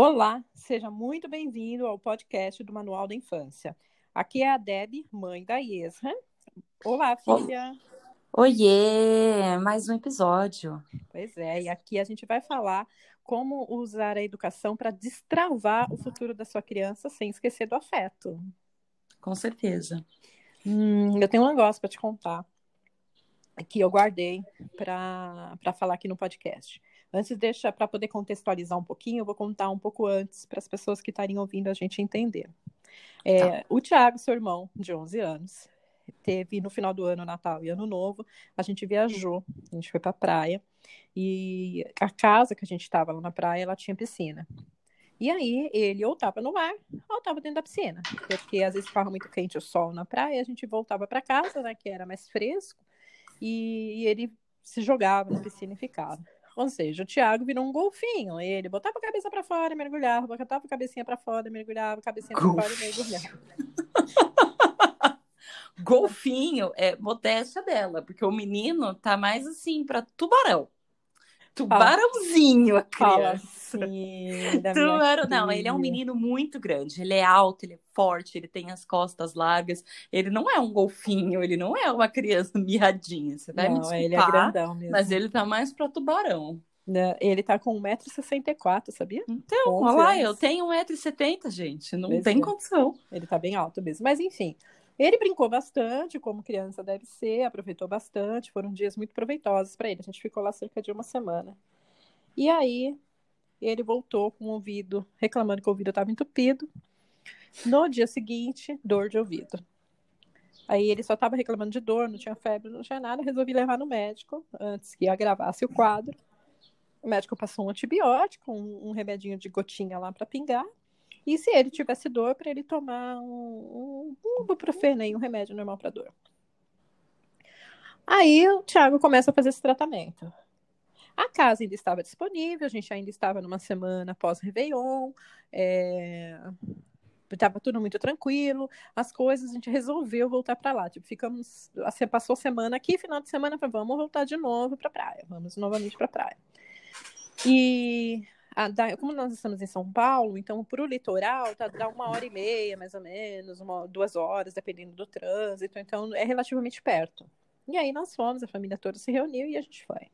Olá, seja muito bem-vindo ao podcast do Manual da Infância. Aqui é a Deb, mãe da Yesra. Olá, filha. Oiê, mais um episódio. Pois é, e aqui a gente vai falar como usar a educação para destravar o futuro da sua criança sem esquecer do afeto. Com certeza. Hum, eu tenho um negócio para te contar que eu guardei para falar aqui no podcast. Antes, deixa para poder contextualizar um pouquinho, eu vou contar um pouco antes para as pessoas que estarem ouvindo a gente entender. É, tá. O Tiago, seu irmão, de 11 anos, teve no final do ano, Natal e Ano Novo, a gente viajou, a gente foi para a praia, e a casa que a gente estava lá na praia, ela tinha piscina. E aí ele ou estava no mar ou estava dentro da piscina, porque às vezes ficava muito quente o sol na praia, a gente voltava para casa, né, que era mais fresco, e ele se jogava na piscina e ficava. Ou seja, o Thiago virou um golfinho. Ele botava a cabeça para fora, mergulhava, botava a cabecinha para fora, mergulhava, cabecinha para fora e mergulhava. golfinho é modéstia dela, porque o menino tá mais assim para tubarão. Tubarãozinho, a criança. Assim, Tubarão. Não, ele é um menino muito grande. Ele é alto, ele é forte, ele tem as costas largas. Ele não é um golfinho, ele não é uma criança mirradinha. Você vai não, me desculpar, ele é grandão mesmo. Mas ele tá mais para tubarão. Né, ele tá com 1,64m, sabia? Então, olha lá, eu tenho 1,70m, gente. Não pois tem é. condição. Ele tá bem alto mesmo. Mas enfim, ele brincou bastante, como criança deve ser, aproveitou bastante, foram dias muito proveitosos para ele. A gente ficou lá cerca de uma semana. E aí, ele voltou com o ouvido, reclamando que o ouvido estava entupido. No dia seguinte, dor de ouvido. Aí ele só estava reclamando de dor, não tinha febre, não tinha nada. Resolvi levar no médico antes que agravasse o quadro. O médico passou um antibiótico, um, um remedinho de gotinha lá para pingar. E se ele tivesse dor, para ele tomar um, um ibuprofeno, um remédio normal para dor. Aí o Thiago começa a fazer esse tratamento. A casa ainda estava disponível, a gente ainda estava numa semana pós-Réveillon, estava é... tudo muito tranquilo, as coisas, a gente resolveu voltar para lá. Tipo, ficamos, você passou semana aqui, final de semana, vamos voltar de novo para praia, vamos novamente para praia. E da, como nós estamos em São Paulo, então para o litoral tá, dá uma hora e meia, mais ou menos, uma, duas horas, dependendo do trânsito, então é relativamente perto. E aí nós fomos, a família toda se reuniu e a gente foi.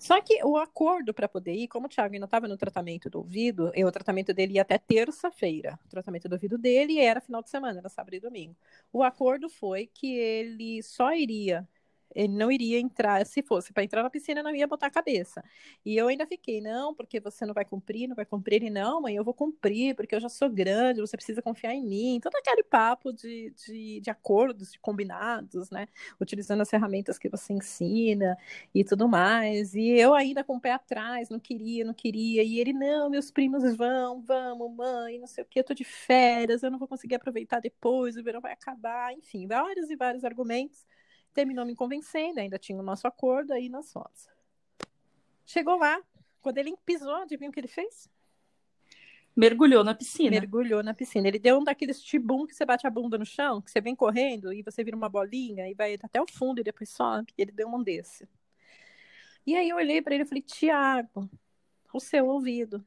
Só que o acordo para poder ir, como o Thiago ainda estava no tratamento do ouvido, e o tratamento dele ia até terça-feira. O tratamento do ouvido dele era final de semana, era sábado e domingo. O acordo foi que ele só iria ele não iria entrar, se fosse para entrar na piscina, não ia botar a cabeça. E eu ainda fiquei, não, porque você não vai cumprir, não vai cumprir. E não, mãe, eu vou cumprir, porque eu já sou grande, você precisa confiar em mim. Todo aquele papo de, de, de acordos, de combinados, né? Utilizando as ferramentas que você ensina e tudo mais. E eu ainda com o pé atrás, não queria, não queria. E ele, não, meus primos vão, vamos, mãe, não sei o que, eu tô de férias, eu não vou conseguir aproveitar depois, o verão vai acabar. Enfim, vários e vários argumentos terminou me convencendo, ainda tinha o nosso acordo, aí nós fomos. Chegou lá, quando ele pisou, adivinha o que ele fez? Mergulhou na piscina. Mergulhou na piscina. Ele deu um daqueles tibum que você bate a bunda no chão, que você vem correndo e você vira uma bolinha e vai até o fundo e depois sobe. Ele deu um desse. E aí eu olhei para ele e falei, Tiago, o seu ouvido.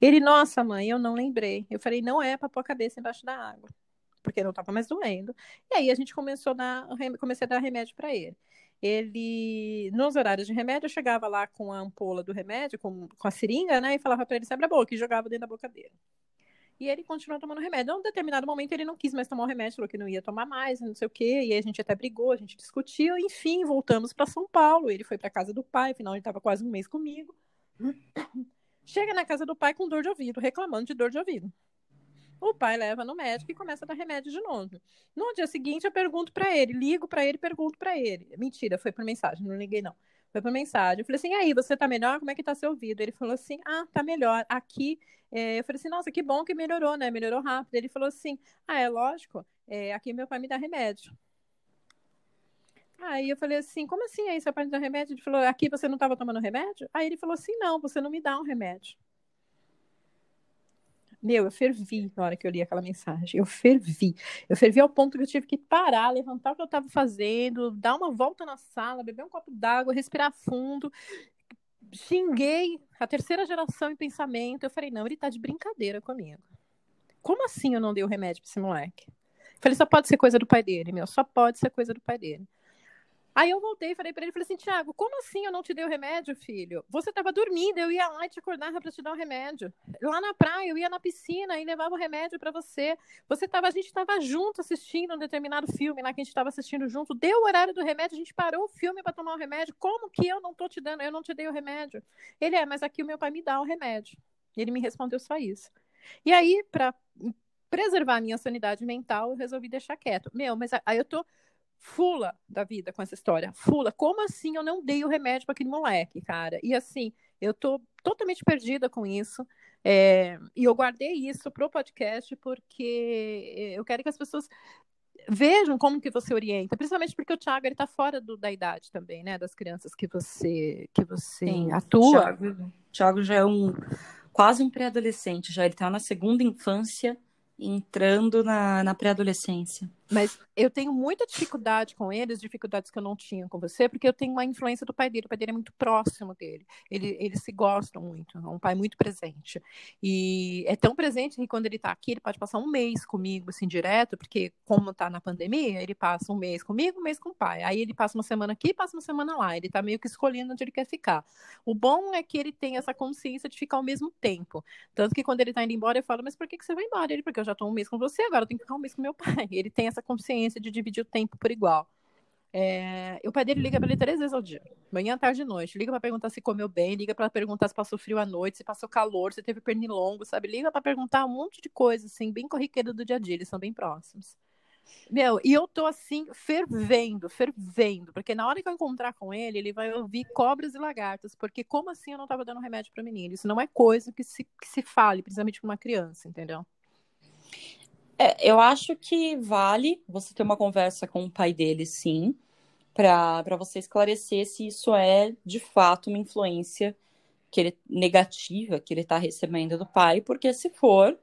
Ele, nossa, mãe, eu não lembrei. Eu falei, não é para pôr a cabeça embaixo da água porque não estava mais doendo. E aí a gente começou a dar, comecei a dar remédio para ele. Ele, nos horários de remédio, eu chegava lá com a ampola do remédio, com, com a seringa, né, e falava para ele abre a boca, e jogava dentro da boca dele. E ele continuou tomando remédio. A um determinado momento ele não quis mais tomar o remédio, falou que não ia tomar mais, não sei o quê. E aí a gente até brigou, a gente discutiu. Enfim, voltamos para São Paulo. Ele foi para casa do pai, afinal ele estava quase um mês comigo. Chega na casa do pai com dor de ouvido, reclamando de dor de ouvido. O pai leva no médico e começa a dar remédio de novo. No dia seguinte, eu pergunto para ele, ligo para ele, pergunto para ele. Mentira, foi por mensagem, não liguei não. Foi por mensagem. Eu falei assim: aí, você tá melhor? Como é que tá seu ouvido? Ele falou assim: ah, tá melhor. Aqui, é... eu falei assim: nossa, que bom que melhorou, né? Melhorou rápido. Ele falou assim: ah, é lógico, é... aqui meu pai me dá remédio. Aí eu falei assim: como assim aí seu pai me dá remédio? Ele falou: aqui você não estava tomando remédio? Aí ele falou assim: não, você não me dá um remédio. Meu, eu fervi na hora que eu li aquela mensagem. Eu fervi. Eu fervi ao ponto que eu tive que parar, levantar o que eu estava fazendo, dar uma volta na sala, beber um copo d'água, respirar fundo, xinguei a terceira geração em pensamento. Eu falei, não, ele tá de brincadeira comigo. Como assim eu não dei o remédio pra esse moleque? Falei, só pode ser coisa do pai dele, meu, só pode ser coisa do pai dele. Aí eu voltei e falei para ele, falei assim, Tiago, como assim eu não te dei o remédio, filho? Você estava dormindo, eu ia lá e te acordava para te dar o remédio. Lá na praia, eu ia na piscina e levava o remédio para você. Você tava, a gente estava junto assistindo um determinado filme lá que a gente estava assistindo junto. Deu o horário do remédio, a gente parou o filme para tomar o remédio. Como que eu não tô te dando? Eu não te dei o remédio. Ele é, mas aqui o meu pai me dá o remédio. Ele me respondeu só isso. E aí, para preservar a minha sanidade mental, eu resolvi deixar quieto. Meu, mas aí eu tô fula da vida com essa história. Fula, como assim eu não dei o remédio para aquele moleque, cara? E assim, eu tô totalmente perdida com isso. É, e eu guardei isso pro podcast porque eu quero que as pessoas vejam como que você orienta, principalmente porque o Thiago ele tá fora do, da idade também, né, das crianças que você que você Sim, atua. Thiago, Thiago já é um quase um pré-adolescente, já ele tá na segunda infância entrando na, na pré-adolescência. Mas eu tenho muita dificuldade com eles, dificuldades que eu não tinha com você, porque eu tenho uma influência do pai dele. O pai dele é muito próximo dele. Ele, eles se gostam muito. É um pai muito presente. E é tão presente que quando ele está aqui, ele pode passar um mês comigo, assim, direto, porque como está na pandemia, ele passa um mês comigo, um mês com o pai. Aí ele passa uma semana aqui, passa uma semana lá. Ele está meio que escolhendo onde ele quer ficar. O bom é que ele tem essa consciência de ficar ao mesmo tempo. Tanto que quando ele está indo embora, eu falo, mas por que, que você vai embora? Ele, porque eu já estou um mês com você, agora eu tenho que ficar um mês com meu pai. Ele tem essa essa consciência de dividir o tempo por igual. É, o pai dele liga para ele três vezes ao dia, manhã, tarde e noite. Liga para perguntar se comeu bem, liga para perguntar se passou frio à noite, se passou calor, se teve pernilongo, sabe? Liga para perguntar um monte de coisa, assim, bem corriqueira do dia a dia. Eles são bem próximos. Meu, e eu tô assim, fervendo, fervendo, porque na hora que eu encontrar com ele, ele vai ouvir cobras e lagartas, porque como assim eu não tava dando remédio para menino? Isso não é coisa que se, que se fale, principalmente com uma criança, entendeu? É, eu acho que vale você ter uma conversa com o pai dele, sim, para você esclarecer se isso é de fato uma influência que ele, negativa que ele está recebendo do pai, porque se for,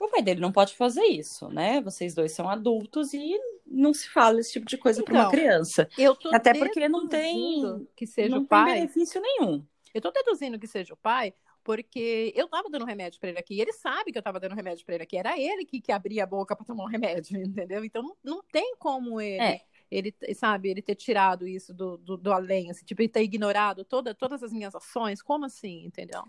o pai dele não pode fazer isso, né? Vocês dois são adultos e não se fala esse tipo de coisa então, para uma criança. Até porque não tem que seja não o pai. benefício nenhum. Eu estou deduzindo que seja o pai, porque eu tava dando remédio para ele aqui, e ele sabe que eu tava dando remédio para ele aqui, era ele que, que abria a boca para tomar um remédio, entendeu? Então não, não tem como ele, é. ele, sabe, ele ter tirado isso do, do, do além, assim, tipo, ele ter ignorado toda, todas as minhas ações, como assim, entendeu?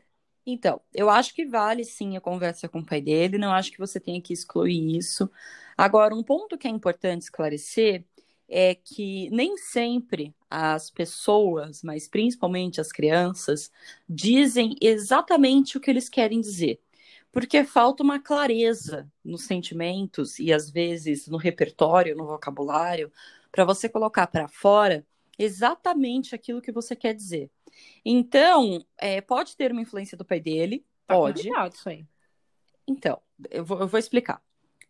Então, eu acho que vale sim a conversa com o pai dele, não acho que você tenha que excluir isso. Agora, um ponto que é importante esclarecer é que nem sempre as pessoas, mas principalmente as crianças, dizem exatamente o que eles querem dizer. Porque falta uma clareza nos sentimentos e às vezes no repertório, no vocabulário, para você colocar para fora exatamente aquilo que você quer dizer. Então, é, pode ter uma influência do pai dele, tá pode. Isso aí. Então, eu vou, eu vou explicar.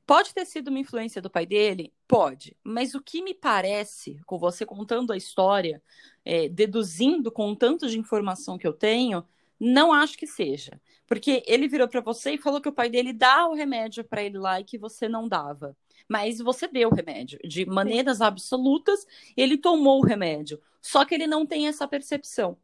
Pode ter sido uma influência do pai dele? Pode. Mas o que me parece, com você contando a história, é, deduzindo com tanto de informação que eu tenho, não acho que seja. Porque ele virou para você e falou que o pai dele dá o remédio para ele lá e que você não dava. Mas você deu o remédio. De maneiras absolutas, ele tomou o remédio. Só que ele não tem essa percepção.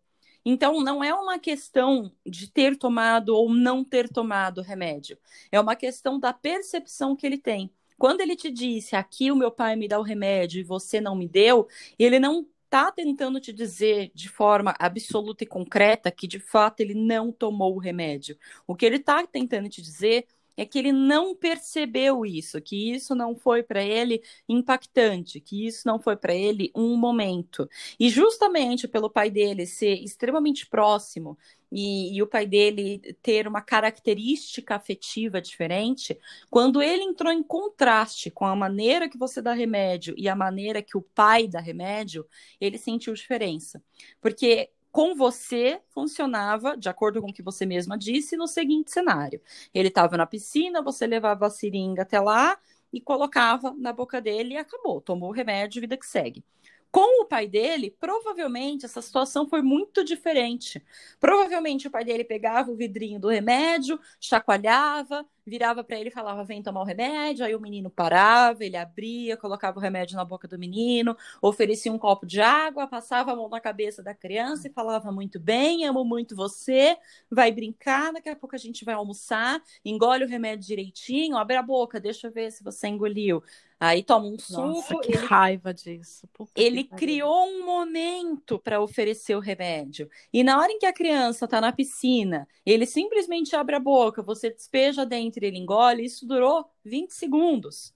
Então, não é uma questão de ter tomado ou não ter tomado remédio. É uma questão da percepção que ele tem. Quando ele te disse, aqui o meu pai me dá o remédio e você não me deu, ele não está tentando te dizer de forma absoluta e concreta que de fato ele não tomou o remédio. O que ele está tentando te dizer é que ele não percebeu isso, que isso não foi para ele impactante, que isso não foi para ele um momento. E justamente pelo pai dele ser extremamente próximo e, e, o pai dele ter uma característica afetiva diferente, quando ele entrou em contraste com a maneira que você dá remédio e a maneira que o pai dá remédio, ele sentiu diferença. Porque com você funcionava, de acordo com o que você mesma disse, no seguinte cenário: ele estava na piscina, você levava a seringa até lá e colocava na boca dele e acabou, tomou o remédio, vida que segue. Com o pai dele, provavelmente essa situação foi muito diferente. Provavelmente o pai dele pegava o vidrinho do remédio, chacoalhava, virava para ele e falava: vem tomar o remédio. Aí o menino parava, ele abria, colocava o remédio na boca do menino, oferecia um copo de água, passava a mão na cabeça da criança e falava: muito bem, amo muito você, vai brincar, daqui a pouco a gente vai almoçar, engole o remédio direitinho, abre a boca, deixa eu ver se você engoliu. Aí toma um suco. Nossa, que ele, raiva disso. Puta ele criou um momento para oferecer o remédio. E na hora em que a criança está na piscina, ele simplesmente abre a boca, você despeja dentro e ele engole, isso durou 20 segundos.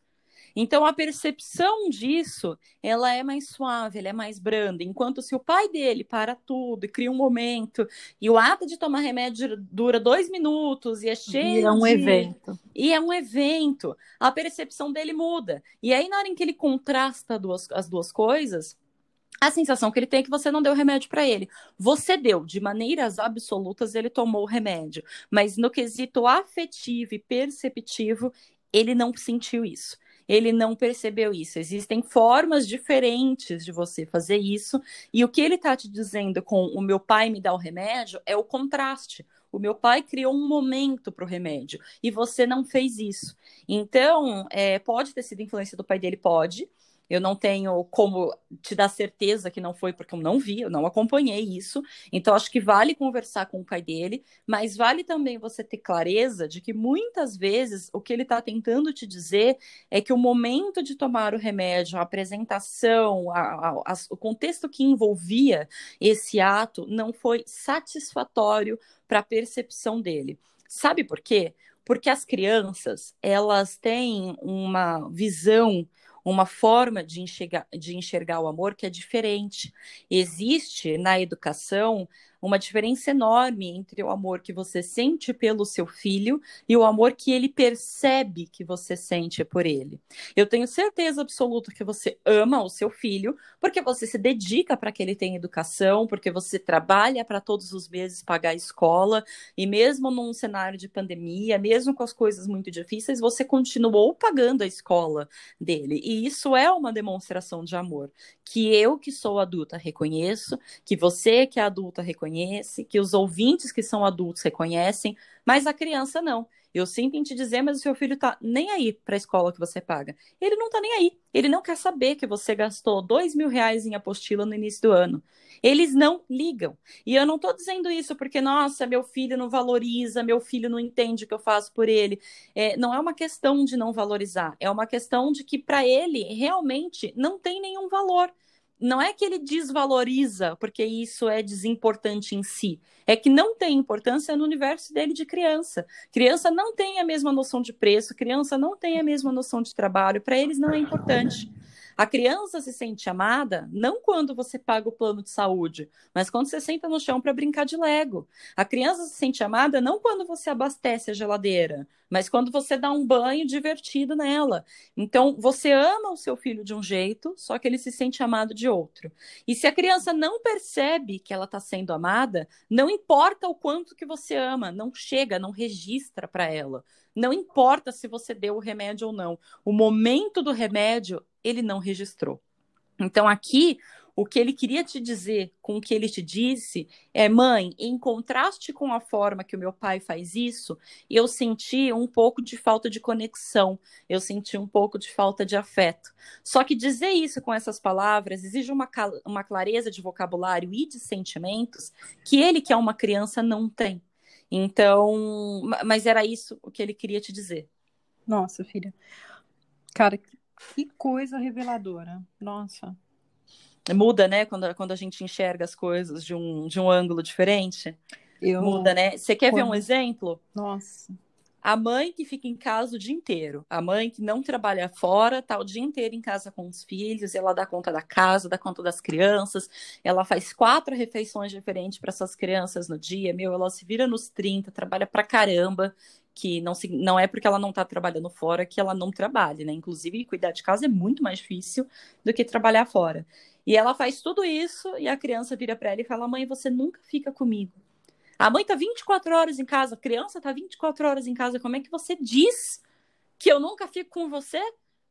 Então a percepção disso, ela é mais suave, ela é mais branda. Enquanto se o pai dele para tudo e cria um momento, e o ato de tomar remédio dura dois minutos e é cheio. E é um de... evento. E é um evento. A percepção dele muda. E aí, na hora em que ele contrasta duas, as duas coisas, a sensação que ele tem é que você não deu remédio para ele. Você deu, de maneiras absolutas, ele tomou o remédio. Mas no quesito afetivo e perceptivo, ele não sentiu isso ele não percebeu isso. Existem formas diferentes de você fazer isso, e o que ele está te dizendo com o meu pai me dá o remédio é o contraste. O meu pai criou um momento para o remédio e você não fez isso. Então, é, pode ter sido influência do pai dele? Pode. Eu não tenho como te dar certeza que não foi, porque eu não vi, eu não acompanhei isso. Então, acho que vale conversar com o pai dele, mas vale também você ter clareza de que muitas vezes o que ele está tentando te dizer é que o momento de tomar o remédio, a apresentação, a, a, a, o contexto que envolvia esse ato não foi satisfatório para a percepção dele. Sabe por quê? Porque as crianças, elas têm uma visão uma forma de enxergar, de enxergar o amor que é diferente. Existe na educação uma diferença enorme entre o amor que você sente pelo seu filho e o amor que ele percebe que você sente por ele. Eu tenho certeza absoluta que você ama o seu filho porque você se dedica para que ele tenha educação, porque você trabalha para todos os meses pagar a escola e mesmo num cenário de pandemia, mesmo com as coisas muito difíceis, você continuou pagando a escola dele. E isso é uma demonstração de amor que eu que sou adulta reconheço, que você que é adulta reconhece reconhece, que os ouvintes que são adultos reconhecem, mas a criança não. Eu sinto em te dizer, mas o seu filho tá nem aí para a escola que você paga. Ele não tá nem aí. Ele não quer saber que você gastou dois mil reais em apostila no início do ano. Eles não ligam. E eu não tô dizendo isso porque, nossa, meu filho não valoriza, meu filho não entende o que eu faço por ele. É, não é uma questão de não valorizar, é uma questão de que para ele realmente não tem nenhum valor não é que ele desvaloriza porque isso é desimportante em si, é que não tem importância no universo dele de criança. Criança não tem a mesma noção de preço, criança não tem a mesma noção de trabalho, para eles não é importante. A criança se sente amada não quando você paga o plano de saúde, mas quando você senta no chão para brincar de Lego. A criança se sente amada não quando você abastece a geladeira, mas quando você dá um banho divertido nela. Então, você ama o seu filho de um jeito, só que ele se sente amado de outro. E se a criança não percebe que ela está sendo amada, não importa o quanto que você ama, não chega, não registra para ela. Não importa se você deu o remédio ou não. O momento do remédio, ele não registrou. Então, aqui, o que ele queria te dizer com o que ele te disse é: mãe, em contraste com a forma que o meu pai faz isso, eu senti um pouco de falta de conexão, eu senti um pouco de falta de afeto. Só que dizer isso com essas palavras exige uma, uma clareza de vocabulário e de sentimentos que ele, que é uma criança, não tem. Então, mas era isso o que ele queria te dizer. Nossa, filha. Cara, que coisa reveladora. Nossa. Muda, né? Quando, quando a gente enxerga as coisas de um, de um ângulo diferente. Eu... Muda, né? Você quer ver um exemplo? Nossa. A mãe que fica em casa o dia inteiro, a mãe que não trabalha fora, tá o dia inteiro em casa com os filhos, ela dá conta da casa, dá conta das crianças, ela faz quatro refeições diferentes para essas crianças no dia, meu, ela se vira nos 30, trabalha pra caramba, que não, se, não é porque ela não tá trabalhando fora que ela não trabalha, né? Inclusive, cuidar de casa é muito mais difícil do que trabalhar fora. E ela faz tudo isso e a criança vira para ela e fala: Mãe, você nunca fica comigo. A mãe tá 24 horas em casa, a criança tá 24 horas em casa. Como é que você diz que eu nunca fico com você?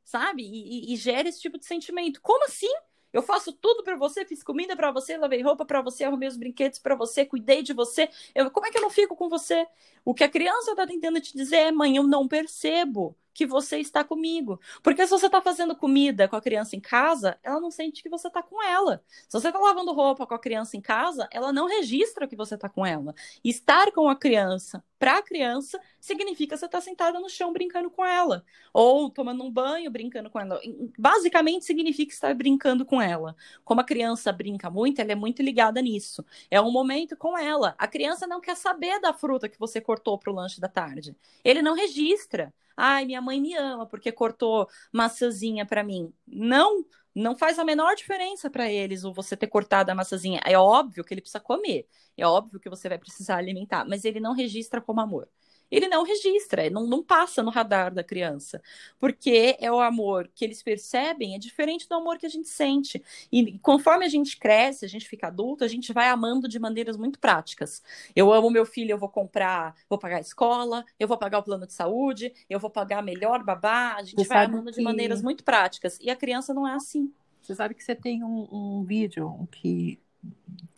Sabe? E, e, e gera esse tipo de sentimento. Como assim? Eu faço tudo para você, fiz comida para você, lavei roupa para você, arrumei os brinquedos para você, cuidei de você. Eu, como é que eu não fico com você? O que a criança está tentando te dizer é, mãe, eu não percebo que você está comigo. Porque se você está fazendo comida com a criança em casa, ela não sente que você está com ela. Se você está lavando roupa com a criança em casa, ela não registra que você está com ela. Estar com a criança para a criança significa você estar tá sentada no chão brincando com ela, ou tomando um banho brincando com ela. Basicamente significa estar brincando com ela. Como a criança brinca muito, ela é muito ligada nisso. É um momento com ela. A criança não quer saber da fruta que você cortou para o lanche da tarde. Ele não registra. Ai, minha mãe me ama porque cortou maçãzinha para mim. Não, não faz a menor diferença para eles o você ter cortado a maçãzinha. É óbvio que ele precisa comer. É óbvio que você vai precisar alimentar, mas ele não registra como amor ele não registra, não, não passa no radar da criança, porque é o amor que eles percebem é diferente do amor que a gente sente. E conforme a gente cresce, a gente fica adulto, a gente vai amando de maneiras muito práticas. Eu amo meu filho, eu vou comprar, vou pagar a escola, eu vou pagar o plano de saúde, eu vou pagar melhor babá, a gente você vai amando que... de maneiras muito práticas. E a criança não é assim. Você sabe que você tem um, um vídeo que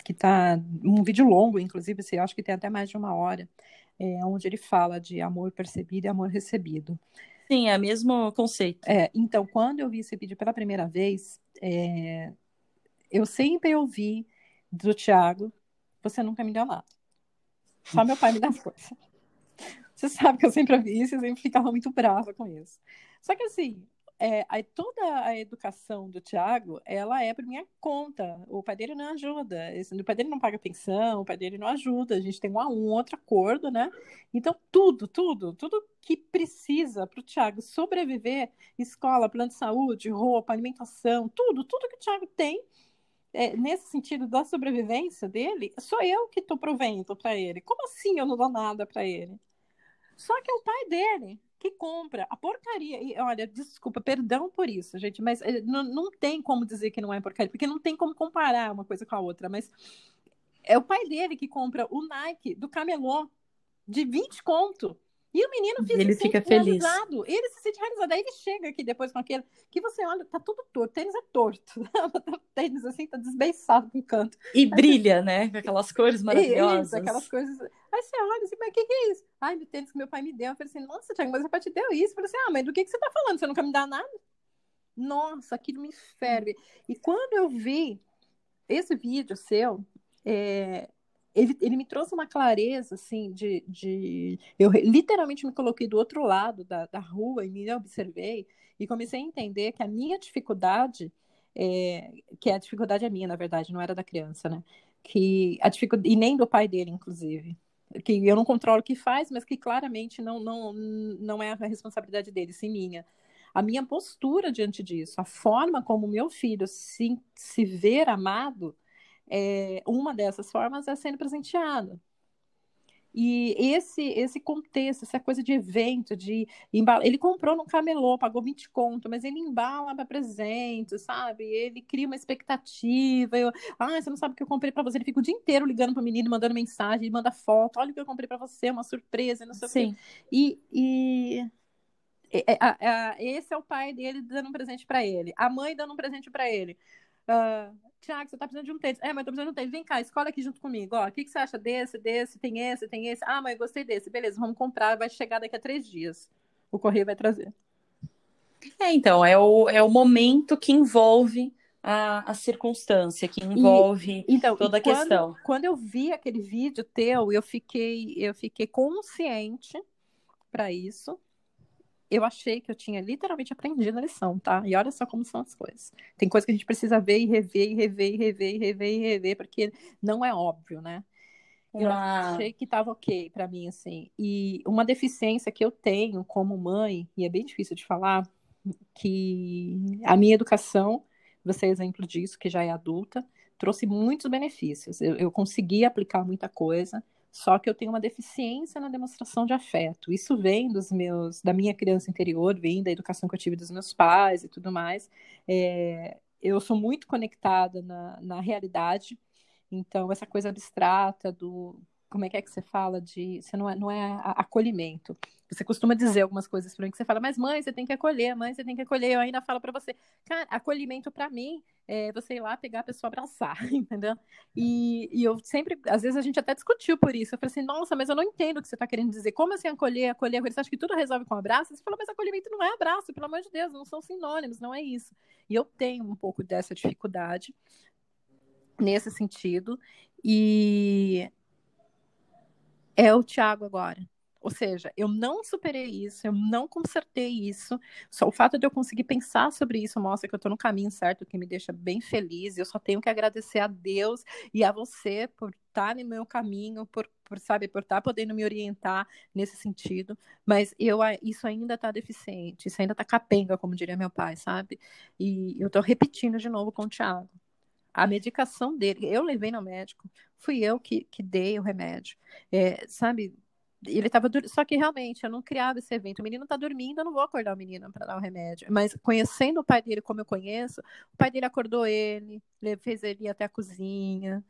que tá um vídeo longo, inclusive, você acha que tem até mais de uma hora, é, onde ele fala de amor percebido e amor recebido. Sim, é o mesmo conceito. É, então, quando eu vi esse vídeo pela primeira vez, é, eu sempre ouvi do Tiago, você nunca me deu nada. Só meu pai me dá força. Você sabe que eu sempre ouvi isso e sempre ficava muito brava com isso. Só que assim, é, toda a educação do Tiago, ela é por minha conta. O pai dele não ajuda. O pai dele não paga pensão, o pai dele não ajuda. A gente tem um, um outro acordo, né? Então, tudo, tudo, tudo que precisa para o Tiago sobreviver, escola, plano de saúde, roupa, alimentação, tudo, tudo que o Tiago tem, é, nesse sentido da sobrevivência dele, sou eu que estou provendo para ele. Como assim eu não dou nada para ele? Só que é o pai dele que compra a porcaria. E olha, desculpa, perdão por isso, gente, mas eh, não, não tem como dizer que não é porcaria, porque não tem como comparar uma coisa com a outra. Mas é o pai dele que compra o Nike do camelô de 20 conto. E o menino fica ele se fica feliz. realizado. Ele se sente realizado. Aí ele chega aqui depois com aquele que você olha, tá tudo torto. O tênis é torto. o tênis assim tá desbeiçado com canto. E Aí brilha, você... né? Com aquelas cores maravilhosas. Isso, aquelas coisas. Aí você olha assim, mas o que, que é isso? Ai, do tênis que meu pai me deu. Eu falei assim, nossa, Thiago, mas meu pai te deu isso. Eu falei assim, ah, mas do que, que você tá falando? Você nunca me dá nada? Nossa, aquilo me ferve. E quando eu vi esse vídeo seu, é, ele, ele me trouxe uma clareza, assim, de, de... Eu literalmente me coloquei do outro lado da, da rua e me observei e comecei a entender que a minha dificuldade, é... que a dificuldade é minha, na verdade, não era da criança, né? Que a dificuldade... E nem do pai dele, inclusive. Que eu não controlo o que faz, mas que claramente não, não, não é a responsabilidade dele, sim minha a minha postura diante disso, a forma como meu filho se, se ver amado, é, uma dessas formas é sendo presenteado. E esse esse contexto, essa coisa de evento, de embala... ele comprou no camelô, pagou 20 conto, mas ele embala para presente, sabe? Ele cria uma expectativa. Eu, ah, você não sabe o que eu comprei para você. Ele fica o dia inteiro ligando para o menino, mandando mensagem, manda foto. Olha o que eu comprei para você, uma surpresa, não sei Sim. o quê. E, e... esse é o pai dele dando um presente para ele, a mãe dando um presente para ele. Uh, Tiago, você tá precisando de um tênis. É, mas eu tô precisando de um tênis. Vem cá, escolhe aqui junto comigo. Ó, o que, que você acha desse, desse, tem esse, tem esse? Ah, mãe, gostei desse. Beleza, vamos comprar. Vai chegar daqui a três dias. O correio vai trazer. É, então, é o, é o momento que envolve a, a circunstância, que envolve e, então, toda a quando, questão. Quando eu vi aquele vídeo teu, eu fiquei, eu fiquei consciente para isso eu achei que eu tinha literalmente aprendido a lição, tá? E olha só como são as coisas. Tem coisa que a gente precisa ver e rever, e rever, e rever, e rever, e rever, porque não é óbvio, né? Eu achei que estava ok para mim, assim. E uma deficiência que eu tenho como mãe, e é bem difícil de falar, que a minha educação, você é exemplo disso, que já é adulta, trouxe muitos benefícios. Eu, eu consegui aplicar muita coisa, só que eu tenho uma deficiência na demonstração de afeto. Isso vem dos meus, da minha criança interior, vem da educação que eu tive dos meus pais e tudo mais. É, eu sou muito conectada na, na realidade, então essa coisa abstrata do como é que é que você fala de, você não é, não é acolhimento. Você costuma dizer algumas coisas para mim que você fala, mas mãe, você tem que acolher, mãe, você tem que acolher. Eu ainda falo para você, cara, acolhimento para mim é você ir lá pegar a pessoa abraçar, entendeu? E, e, eu sempre, às vezes a gente até discutiu por isso. Eu falei assim, nossa, mas eu não entendo o que você está querendo dizer. Como assim acolher, acolher, acolher? Você acha que tudo resolve com abraço? Você falou, mas acolhimento não é abraço, pelo amor de Deus, não são sinônimos, não é isso. E eu tenho um pouco dessa dificuldade nesse sentido. E é o Tiago agora. Ou seja, eu não superei isso, eu não consertei isso. Só o fato de eu conseguir pensar sobre isso mostra que eu estou no caminho certo, que me deixa bem feliz. Eu só tenho que agradecer a Deus e a você por estar no meu caminho, por, por sabe, por estar podendo me orientar nesse sentido. Mas eu isso ainda está deficiente, isso ainda está capenga, como diria meu pai, sabe? E eu estou repetindo de novo com o Thiago a medicação dele. Eu levei no médico, fui eu que, que dei o remédio. É, sabe, ele estava só que realmente eu não criava esse evento. O menino está dormindo, eu não vou acordar o menino para dar o remédio. Mas conhecendo o pai dele como eu conheço, o pai dele acordou ele, fez ele ir até a cozinha,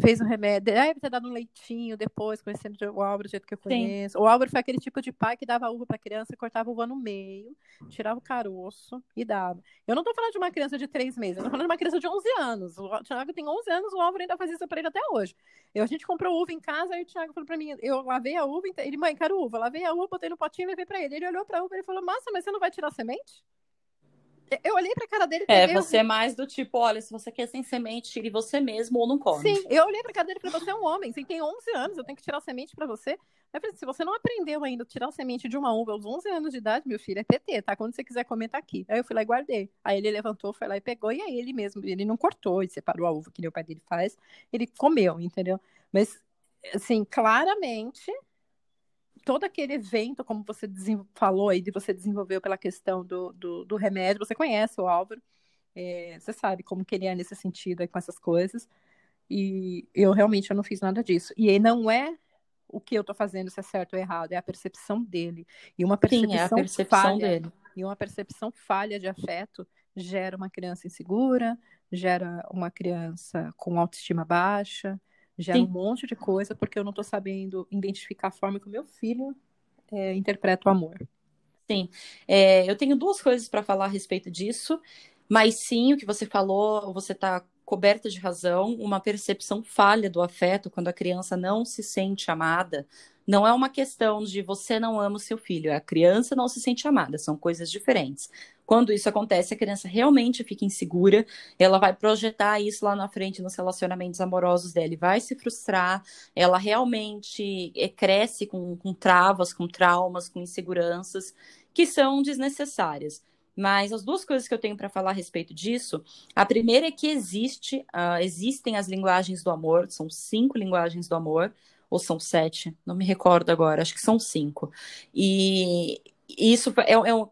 fez um remédio, deve ter dado um leitinho depois, conhecendo o Álvaro do jeito que eu conheço. Sim. O Álvaro foi aquele tipo de pai que dava uva para criança, cortava a uva no meio, tirava o caroço e dava. Eu não tô falando de uma criança de três meses, eu tô falando de uma criança de 11 anos. O Thiago tem 11 anos, o Álvaro ainda faz isso para ele até hoje. Eu, a gente comprou uva em casa, aí o Thiago falou para mim, eu lavei a uva, ele, mãe, quero uva. Lavei a uva, botei no potinho e levei para ele. Ele olhou para a uva e falou, massa, mas você não vai tirar semente? Eu olhei pra cara dele. É, você é mais do tipo, olha, se você quer sem semente, tire você mesmo ou não come. Sim, eu olhei pra cara dele e falei, você é um homem, você tem 11 anos, eu tenho que tirar semente pra você. Eu falei, se você não aprendeu ainda a tirar a semente de uma uva aos 11 anos de idade, meu filho, é PT, tá? Quando você quiser comer, tá aqui. Aí eu fui lá e guardei. Aí ele levantou, foi lá e pegou, e aí ele mesmo, ele não cortou e separou a uva, que nem o pai dele faz, ele comeu, entendeu? Mas, assim, claramente, todo aquele evento, como você falou aí, de você desenvolveu pela questão do, do, do remédio, você conhece o Álvaro, é, você sabe como que ele é nesse sentido aí, com essas coisas, e eu realmente eu não fiz nada disso. E não é o que eu tô fazendo, se é certo ou errado, é a percepção dele. E uma percepção, Sim, é a percepção falha, dele. E uma percepção falha de afeto gera uma criança insegura, gera uma criança com autoestima baixa, gera Sim. um monte de coisa porque eu não estou sabendo identificar a forma que o meu filho é, interpreta o amor. Sim, é, eu tenho duas coisas para falar a respeito disso, mas sim, o que você falou, você está coberta de razão, uma percepção falha do afeto quando a criança não se sente amada, não é uma questão de você não ama o seu filho, a criança não se sente amada, são coisas diferentes. Quando isso acontece, a criança realmente fica insegura, ela vai projetar isso lá na frente nos relacionamentos amorosos dela, e vai se frustrar, ela realmente eh, cresce com, com travas, com traumas, com inseguranças que são desnecessárias. Mas as duas coisas que eu tenho para falar a respeito disso, a primeira é que existe, uh, existem as linguagens do amor, são cinco linguagens do amor, ou são sete, não me recordo agora, acho que são cinco. E isso é, é,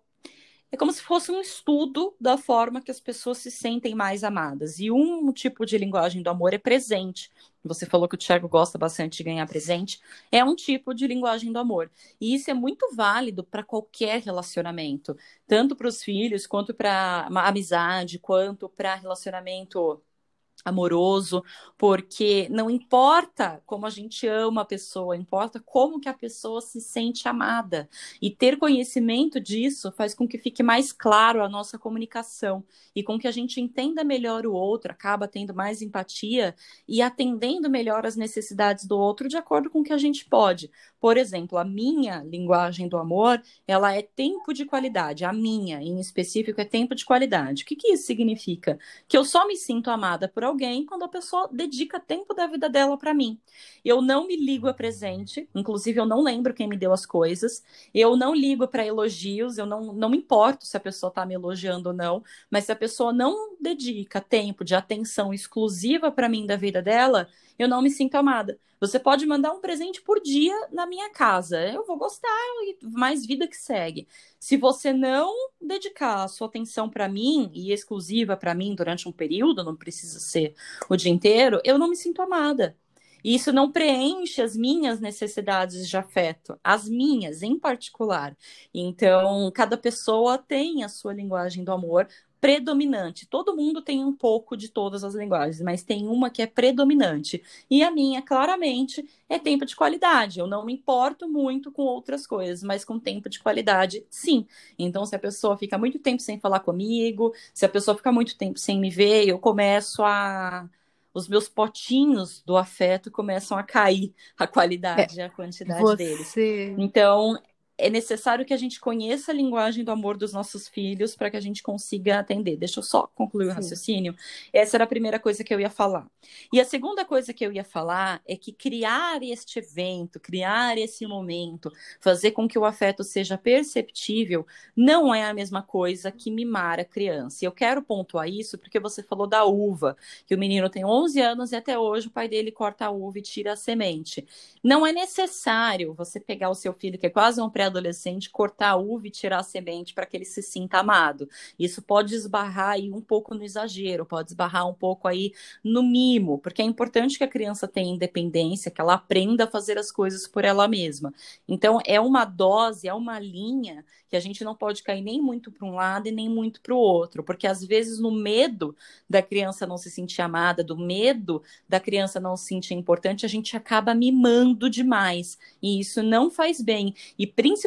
é como se fosse um estudo da forma que as pessoas se sentem mais amadas. E um tipo de linguagem do amor é presente. Você falou que o Thiago gosta bastante de ganhar presente. É um tipo de linguagem do amor. E isso é muito válido para qualquer relacionamento, tanto para os filhos, quanto para amizade, quanto para relacionamento amoroso, porque não importa como a gente ama a pessoa, importa como que a pessoa se sente amada. E ter conhecimento disso faz com que fique mais claro a nossa comunicação e com que a gente entenda melhor o outro, acaba tendo mais empatia e atendendo melhor as necessidades do outro de acordo com o que a gente pode. Por exemplo, a minha linguagem do amor, ela é tempo de qualidade. A minha, em específico, é tempo de qualidade. O que, que isso significa? Que eu só me sinto amada por alguém quando a pessoa dedica tempo da vida dela para mim. Eu não me ligo a presente, inclusive eu não lembro quem me deu as coisas. Eu não ligo para elogios, eu não, não me importo se a pessoa está me elogiando ou não, mas se a pessoa não dedica tempo de atenção exclusiva para mim da vida dela, eu não me sinto amada. Você pode mandar um presente por dia na minha casa. Eu vou gostar e mais vida que segue. Se você não dedicar a sua atenção para mim e exclusiva para mim durante um período, não precisa ser o dia inteiro, eu não me sinto amada. E isso não preenche as minhas necessidades de afeto, as minhas em particular. Então, cada pessoa tem a sua linguagem do amor, predominante. Todo mundo tem um pouco de todas as linguagens, mas tem uma que é predominante. E a minha, claramente, é tempo de qualidade. Eu não me importo muito com outras coisas, mas com tempo de qualidade, sim. Então, se a pessoa fica muito tempo sem falar comigo, se a pessoa fica muito tempo sem me ver, eu começo a os meus potinhos do afeto começam a cair a qualidade, é, a quantidade você... deles. Então, é necessário que a gente conheça a linguagem do amor dos nossos filhos para que a gente consiga atender. Deixa eu só concluir Sim. o raciocínio. Essa era a primeira coisa que eu ia falar. E a segunda coisa que eu ia falar é que criar este evento, criar esse momento, fazer com que o afeto seja perceptível, não é a mesma coisa que mimar a criança. E eu quero pontuar isso porque você falou da uva, que o menino tem 11 anos e até hoje o pai dele corta a uva e tira a semente. Não é necessário você pegar o seu filho, que é quase um pré adolescente cortar a uva e tirar a semente para que ele se sinta amado. Isso pode esbarrar aí um pouco no exagero, pode esbarrar um pouco aí no mimo, porque é importante que a criança tenha independência, que ela aprenda a fazer as coisas por ela mesma. Então, é uma dose, é uma linha que a gente não pode cair nem muito para um lado e nem muito para o outro, porque às vezes no medo da criança não se sentir amada, do medo da criança não se sentir importante, a gente acaba mimando demais, e isso não faz bem, e principalmente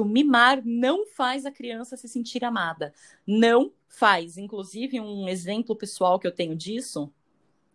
o mimar não faz a criança se sentir amada, não faz. Inclusive um exemplo pessoal que eu tenho disso,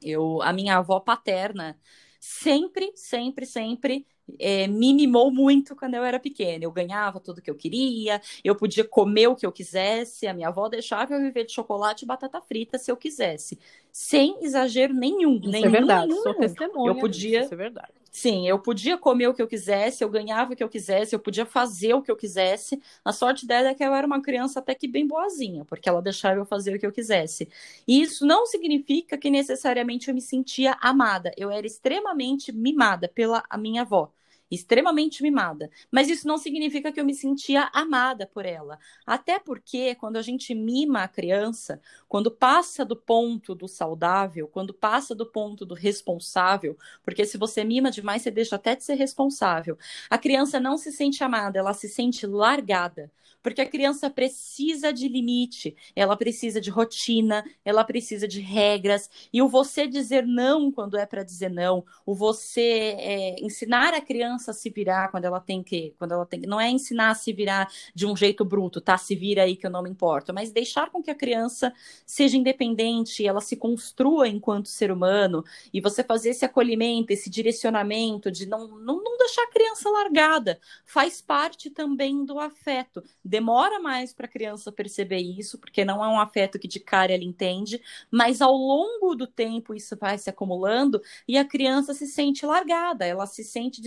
eu a minha avó paterna sempre, sempre, sempre é, me mimou muito quando eu era pequena. Eu ganhava tudo que eu queria, eu podia comer o que eu quisesse, a minha avó deixava eu viver de chocolate e batata frita se eu quisesse, sem exagero nenhum. Isso nenhum, é verdade, nenhum, sou testemunha. Eu podia. Isso é verdade. Sim, eu podia comer o que eu quisesse, eu ganhava o que eu quisesse, eu podia fazer o que eu quisesse. A sorte dela é que eu era uma criança até que bem boazinha, porque ela deixava eu fazer o que eu quisesse. E isso não significa que necessariamente eu me sentia amada. Eu era extremamente mimada pela minha avó extremamente mimada. Mas isso não significa que eu me sentia amada por ela. Até porque quando a gente mima a criança, quando passa do ponto do saudável, quando passa do ponto do responsável, porque se você mima demais, você deixa até de ser responsável. A criança não se sente amada, ela se sente largada. Porque a criança precisa de limite, ela precisa de rotina, ela precisa de regras. E o você dizer não quando é para dizer não, o você é, ensinar a criança a se virar quando ela tem que, quando ela tem, não é ensinar a se virar de um jeito bruto, tá? Se vira aí que eu não me importo, mas deixar com que a criança seja independente, ela se construa enquanto ser humano e você fazer esse acolhimento, esse direcionamento de não, não, não deixar a criança largada, faz parte também do afeto Demora mais para a criança perceber isso, porque não é um afeto que de cara ela entende, mas ao longo do tempo isso vai se acumulando e a criança se sente largada, ela se sente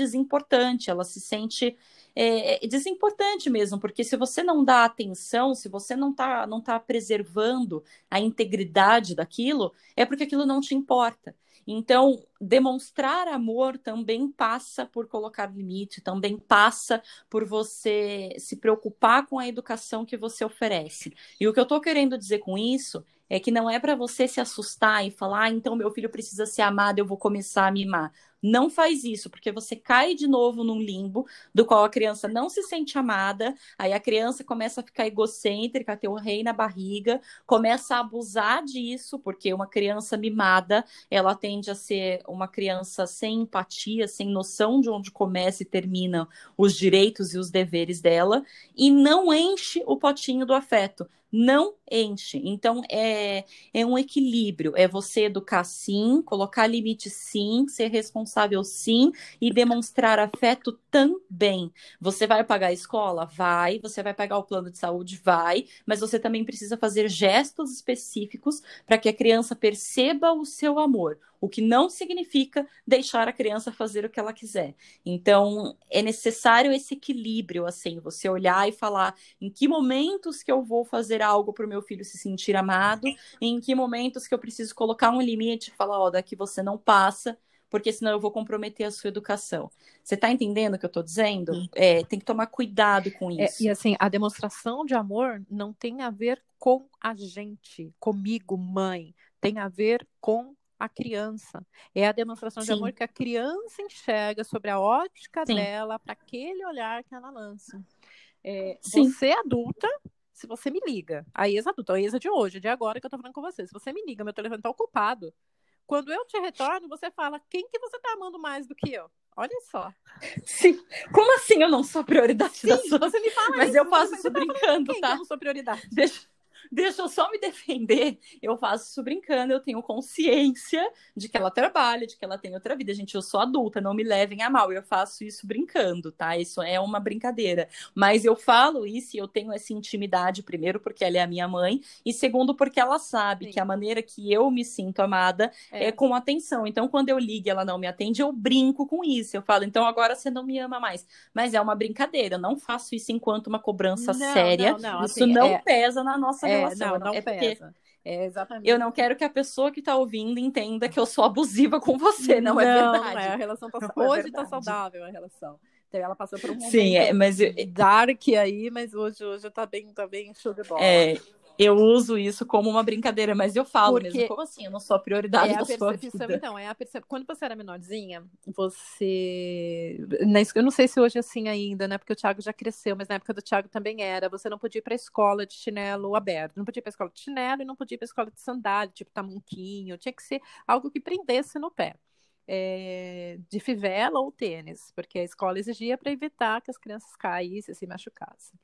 ela se sente é, é desimportante mesmo, porque se você não dá atenção, se você não está não tá preservando a integridade daquilo, é porque aquilo não te importa. Então, demonstrar amor também passa por colocar limite, também passa por você se preocupar com a educação que você oferece. E o que eu estou querendo dizer com isso é que não é para você se assustar e falar, ah, então meu filho precisa ser amado, eu vou começar a mimar. Não faz isso, porque você cai de novo num limbo do qual a criança não se sente amada, aí a criança começa a ficar egocêntrica, ter o rei na barriga, começa a abusar disso, porque uma criança mimada, ela tende a ser uma criança sem empatia, sem noção de onde começa e termina os direitos e os deveres dela, e não enche o potinho do afeto não enche. Então, é, é um equilíbrio. É você educar sim, colocar limite sim, ser responsável sim e demonstrar afeto também. Você vai pagar a escola? Vai. Você vai pagar o plano de saúde? Vai. Mas você também precisa fazer gestos específicos para que a criança perceba o seu amor o que não significa deixar a criança fazer o que ela quiser. Então, é necessário esse equilíbrio, assim, você olhar e falar em que momentos que eu vou fazer algo para o meu filho se sentir amado, em que momentos que eu preciso colocar um limite e falar, ó, oh, daqui você não passa, porque senão eu vou comprometer a sua educação. Você está entendendo o que eu estou dizendo? É, tem que tomar cuidado com é, isso. É, e assim, a demonstração de amor não tem a ver com a gente, comigo, mãe. Tem a ver com a criança. É a demonstração Sim. de amor que a criança enxerga sobre a ótica Sim. dela, para aquele olhar que ela lança. É, você adulta se você me liga, a ex-adulta, a ex de hoje, de agora que eu tô falando com você, se você me liga, meu telefone tá ocupado, quando eu te retorno, você fala, quem que você tá amando mais do que eu? Olha só. Sim. Como assim eu não sou prioridade Sim, da sua? você me fala Mas isso, eu faço isso brincando, tá? eu não sou prioridade? Deixa, deixa eu só me defender. Eu faço isso brincando, eu tenho consciência de que ela trabalha, de que ela tem outra vida. Gente, eu sou adulta, não me levem a mal. Eu faço isso brincando, tá? Isso é uma brincadeira. Mas eu falo isso e eu tenho essa intimidade, primeiro, porque ela é a minha mãe, e segundo, porque ela sabe Sim. que a maneira que eu me sinto amada é. É. com atenção. Então, quando eu ligo e ela não me atende, eu brinco com isso. Eu falo, então agora você não me ama mais. Mas é uma brincadeira. Eu não faço isso enquanto uma cobrança Não, séria. não, não, isso assim, não é- pesa na nossa É, relação. não, Eu não é pesa. É exatamente. eu não quero que a pessoa que tá ouvindo entenda que eu sou abusiva com você. Não, é verdade. Não é, a relação tá Não é Hoje tá verdade. saudável a relação. Então, ela passou por um momento Sim, é, mas eu, dark aí, mas hoje, hoje tá bem, tá bem show de bola. é, eu uso isso como uma brincadeira, mas eu falo Porque mesmo. Como assim? Eu não sou a prioridade É a da sua percepção, vida. então, é a percepção. Quando você era menorzinha, você. Eu não sei se hoje é assim ainda, né? Porque o Thiago já cresceu, mas na época do Thiago também era. Você não podia ir pra escola de chinelo aberto. Não podia ir pra escola de chinelo e não podia ir pra escola de sandália, tipo tamanquinho. Tinha que ser algo que prendesse no pé. É, de fivela ou tênis, porque a escola exigia para evitar que as crianças caíssem, se machucassem.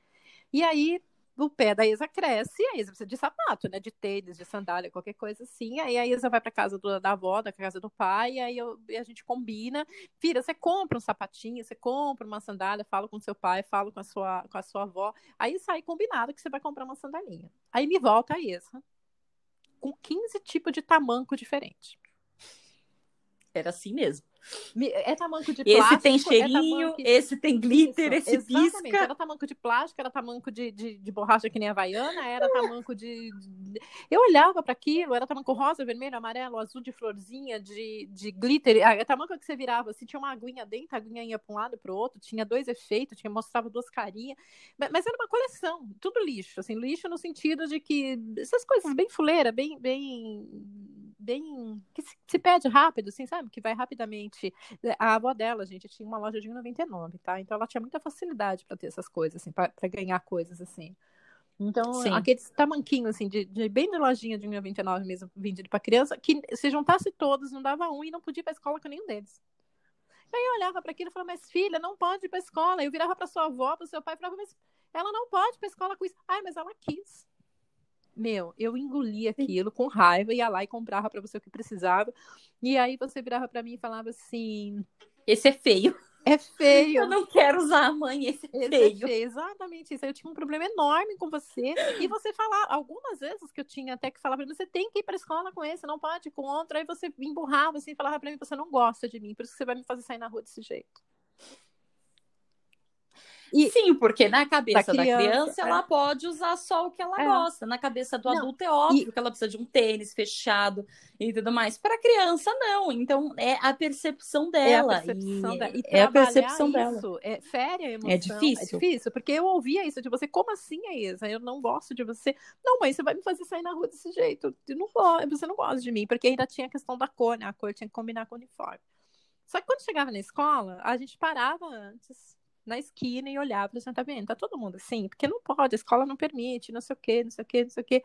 E aí o pé da Isa cresce, a Isa precisa de sapato, né? De tênis, de sandália, qualquer coisa assim. Aí a Isa vai para casa do- da avó, da casa do pai, e aí eu- a gente combina. Filha, você compra um sapatinho, você compra uma sandália, fala com seu pai, fala com a sua, com a sua avó. Aí sai combinado que você vai comprar uma sandalinha. Aí me volta a Isa com 15 tipos de tamanco diferente. Era assim mesmo. É tamanco de Esse plástico. tem é cheirinho, tamanco- esse tem glitter, Isso, esse exatamente. pisca. Era tamanco de plástico, era tamanco de, de, de borracha que nem a Havaiana, era tamanco de. Eu olhava para aquilo, era tamanco rosa, vermelho, amarelo, azul de florzinha, de, de glitter. Ah, É tamanco que você virava, assim, tinha uma aguinha dentro, a aguinha ia para um lado e para o outro, tinha dois efeitos, tinha, mostrava duas carinhas. Mas, mas era uma coleção, tudo lixo, assim, lixo no sentido de que essas coisas bem fuleira, bem. bem bem que se, se perde rápido, assim, sabe? Que vai rapidamente. A avó dela, gente, tinha uma loja de 1,99, tá? Então ela tinha muita facilidade para ter essas coisas, assim, para ganhar coisas assim. Então, Sim. aqueles tamanquinhos, assim, de, de bem de lojinha de 1,99 mesmo, vendido para criança, que se juntasse todos, não dava um e não podia ir para escola com nenhum deles. Aí eu olhava para aquilo e falava, mas filha, não pode ir para escola. Eu virava para sua avó, para seu pai, e falava, mas ela não pode ir para escola com isso. Ai, mas ela quis. Meu, eu engolia aquilo com raiva, ia lá e comprava para você o que precisava. E aí você virava para mim e falava assim: Esse é feio. é feio. Eu não quero usar a mãe, esse é Esse é feio. feio, exatamente isso. Aí Eu tinha um problema enorme com você. E você falar, algumas vezes que eu tinha até que falar pra mim, você tem que ir pra escola com esse, não pode outro. Aí você me emburrava assim, e falava pra mim, você não gosta de mim, por isso que você vai me fazer sair na rua desse jeito. E- Sim, porque na cabeça da Da criança, criança, ela é. pode usar só o que ela É. gosta. Na cabeça do Não, adulto é óbvio que ela precisa de um tênis fechado e tudo mais. Para a criança, não. Então é a percepção dela. É a percepção e dela. E é a percepção dela. isso é fere a emoção. É difícil. É difícil, porque eu ouvia isso de você, como assim, Isa? Eu não gosto de você. Não, mãe, você vai me fazer sair na rua desse jeito. Eu não gosto, você não gosta de mim, porque ainda tinha a questão da cor, né? A cor tinha que combinar com o uniforme. Só que quando chegava na escola, a gente parava antes na esquina e olhava e assim, tá vendo? Tá todo mundo assim, porque não pode, a escola não permite, não sei o quê, não sei o quê, não sei o quê.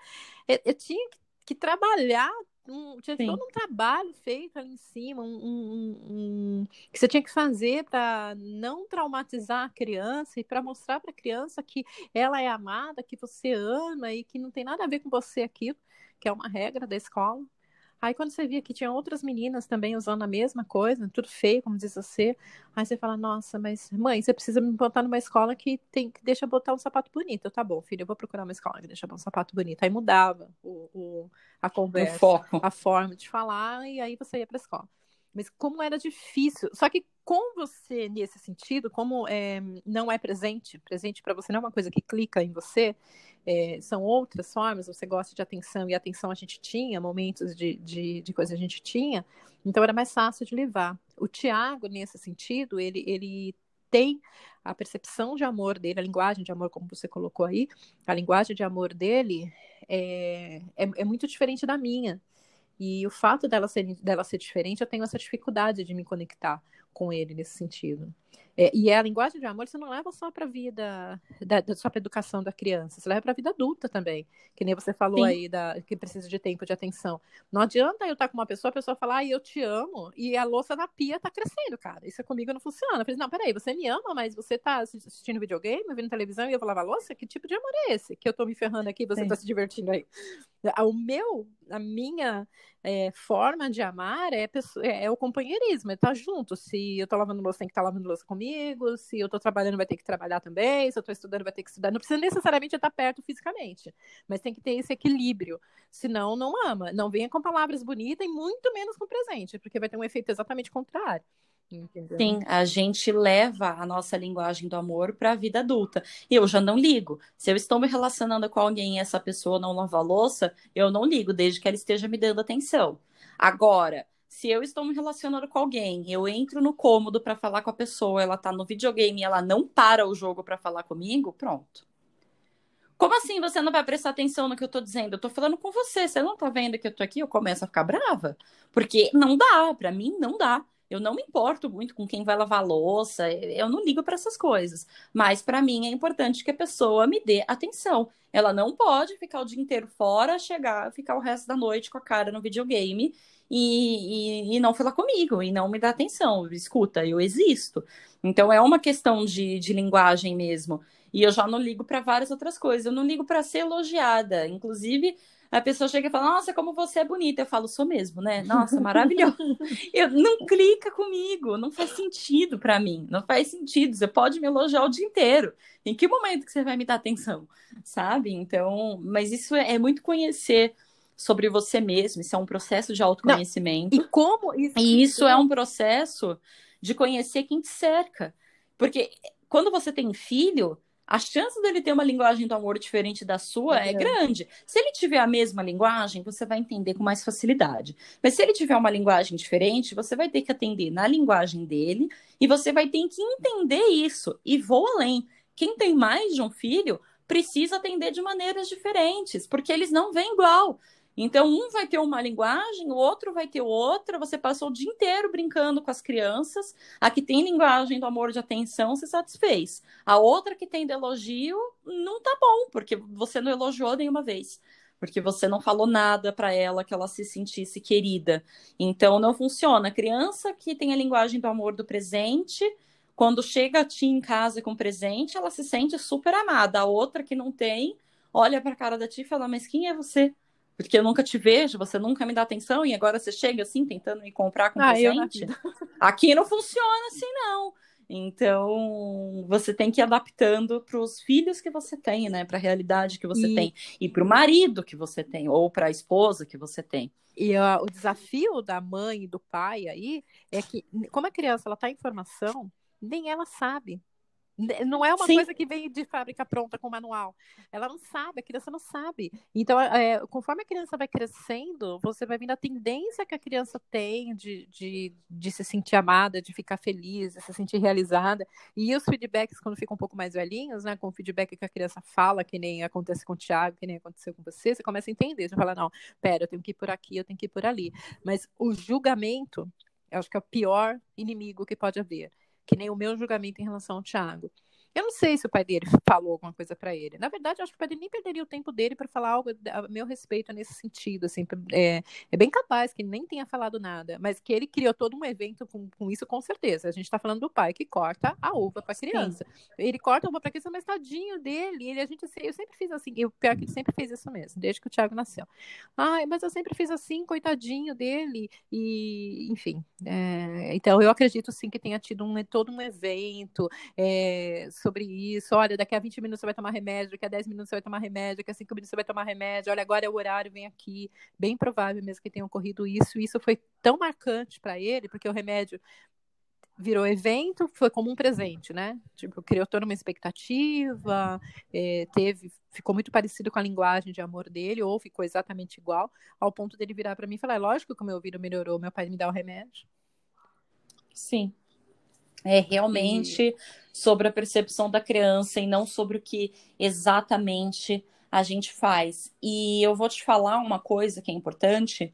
Eu, eu tinha que, trabalhar, um, tinha Sim. todo um trabalho feito ali em cima, um- um- que você tinha que fazer para não traumatizar a criança e para mostrar para a criança que ela é amada, que você ama e que não tem nada a ver com você aquilo, que é uma regra da escola. Aí quando você via que tinha outras meninas também usando a mesma coisa, tudo feio, como diz você, aí você fala, nossa, mas mãe, você precisa me botar numa escola que tem que deixa botar um sapato bonito. Eu, tá bom, filho, eu vou procurar uma escola que deixa botar um sapato bonito. Aí mudava o, o- a conversa a forma de falar e aí você ia para a escola. Mas como era difícil. Só que com você, nesse sentido, como é, não é presente, presente para você não é uma coisa que clica em você, é, são outras formas, você gosta de atenção e atenção a gente tinha, momentos de, de, de coisa a gente tinha, então era mais fácil de levar. O Tiago, nesse sentido, ele, ele tem a percepção de amor dele, a linguagem de amor, como você colocou aí, a linguagem de amor dele é, é, é muito diferente da minha. E o fato dela ser, dela ser diferente, eu tenho essa dificuldade de me conectar com ele nesse sentido. É, e é a linguagem de amor você não leva só para a vida, da, só para educação da criança, você leva para a vida adulta também. Que nem você falou Sim. aí, da, que precisa de tempo, de atenção. Não adianta eu estar com uma pessoa, a pessoa falar, ah, eu te amo, e a louça na pia tá crescendo, cara. Isso comigo não funciona. Eu falei, não, peraí, você me ama, mas você tá assistindo videogame, vendo televisão e eu vou lavar louça? Que tipo de amor é esse? Que eu tô me ferrando aqui você Sim. tá se divertindo aí. O meu, a minha é, forma de amar é, é, é, o companheirismo, é estar tá junto. Se eu tô lavando louça, tem que estar tá lavando louça comigo. Se eu tô trabalhando, vai ter que trabalhar também. Se eu tô estudando, vai ter que estudar. Não precisa necessariamente estar perto fisicamente, mas tem que ter esse equilíbrio. Senão, não ama. Não venha com palavras bonitas e muito menos com presente, porque vai ter um efeito exatamente contrário. Entendeu? Sim, a gente leva a nossa linguagem do amor para a vida adulta. E eu já não ligo. Se eu estou me relacionando com alguém e essa pessoa não lava a louça, eu não ligo, desde que ela esteja me dando atenção. Agora, se eu estou me relacionando com alguém, eu entro no cômodo para falar com a pessoa, ela tá no videogame e ela não para o jogo para falar comigo, pronto. Como assim você não vai prestar atenção no que eu tô dizendo? Eu tô falando com você, você não tá vendo que eu tô aqui? Eu começo a ficar brava. Porque não dá, para mim não dá. Eu não me importo muito com quem vai lavar louça, eu não ligo para essas coisas. Mas para mim é importante que a pessoa me dê atenção. Ela não pode ficar o dia inteiro fora, chegar, ficar o resto da noite com a cara no videogame e, e, e não falar comigo, e não me dar atenção. Escuta, eu existo. Então é uma questão de, de linguagem mesmo. E eu já não ligo para várias outras coisas. Eu não ligo para ser elogiada. Inclusive, a pessoa chega e fala, nossa, como você é bonita. Eu falo, sou mesmo, né? Nossa, maravilhoso. eu, não clica comigo, não faz sentido para mim, não faz sentido. Você pode me elogiar o dia inteiro. Em que momento que você vai me dar atenção? Sabe? Então, mas isso é, é muito conhecer sobre você mesmo, isso é um processo de autoconhecimento. Não. E como isso... E isso é um processo de conhecer quem te cerca. Porque quando você tem filho, a chance dele ter uma linguagem do amor diferente da sua é, é grande. Se ele tiver a mesma linguagem, você vai entender com mais facilidade. Mas se ele tiver uma linguagem diferente, você vai ter que atender na linguagem dele e você vai ter que entender isso. E vou além. Quem tem mais de um filho precisa atender de maneiras diferentes, porque eles não vêm igual. Então, um vai ter uma linguagem, o outro vai ter outra. Você passou o dia inteiro brincando com as crianças. A que tem linguagem do amor de atenção se satisfez. A outra que tem de elogio não tá bom, porque você não elogiou nenhuma vez. Porque você não falou nada para ela que ela se sentisse querida. Então, não funciona. A criança que tem a linguagem do amor do presente, quando chega a ti em casa com presente, ela se sente super amada. A outra que não tem, olha para a cara da ti e fala: Mas quem é você? Porque eu nunca te vejo, você nunca me dá atenção e agora você chega assim tentando me comprar com ah, presente. Aqui não funciona assim não. Então, você tem que ir adaptando para os filhos que você tem, né, para a realidade que você e... tem e para o marido que você tem ou para a esposa que você tem. E uh, o desafio da mãe e do pai aí é que como a criança ela está em formação, nem ela sabe não é uma Sim. coisa que vem de fábrica pronta com manual. Ela não sabe, a criança não sabe. Então, é, conforme a criança vai crescendo, você vai vendo a tendência que a criança tem de, de, de se sentir amada, de ficar feliz, de se sentir realizada. E os feedbacks, quando ficam um pouco mais velhinhos, né? Com o feedback que a criança fala, que nem acontece com o Thiago, que nem aconteceu com você, você começa a entender. Você fala, não, pera, eu tenho que ir por aqui, eu tenho que ir por ali. Mas o julgamento, eu acho que é o pior inimigo que pode haver que nem o meu julgamento em relação ao Thiago. Eu não sei se o pai dele falou alguma coisa para ele. Na verdade, eu acho que o pai dele nem perderia o tempo dele para falar algo a meu respeito nesse sentido. Assim, é, é, bem capaz que ele nem tenha falado nada, mas que ele criou todo um evento com, com isso, com certeza. A gente está falando do pai que corta a uva para a criança. Sim. Ele corta a uva para a criança, mas tadinho dele. Ele, a gente, eu sempre fiz assim. Eu, pior que ele sempre fez isso mesmo, desde que o Thiago nasceu. Ai, mas eu sempre fiz assim, coitadinho dele. E, enfim. É, então, eu acredito sim que tenha tido um, todo um evento. É, sobre isso. Olha, daqui a 20 minutos você vai tomar remédio, daqui a 10 minutos você vai tomar remédio, daqui a 5 minutos você vai tomar remédio. Olha, agora é o horário, vem aqui. Bem provável mesmo que tenha ocorrido isso. Isso foi tão marcante para ele, porque o remédio virou evento, foi como um presente, né? Tipo, criou toda uma expectativa, é, teve, ficou muito parecido com a linguagem de amor dele, ou ficou exatamente igual, ao ponto dele virar para mim e falar: é lógico que o meu ouvido melhorou, meu pai me dá o remédio. Sim, é realmente e... sobre a percepção da criança e não sobre o que exatamente a gente faz. E eu vou te falar uma coisa que é importante,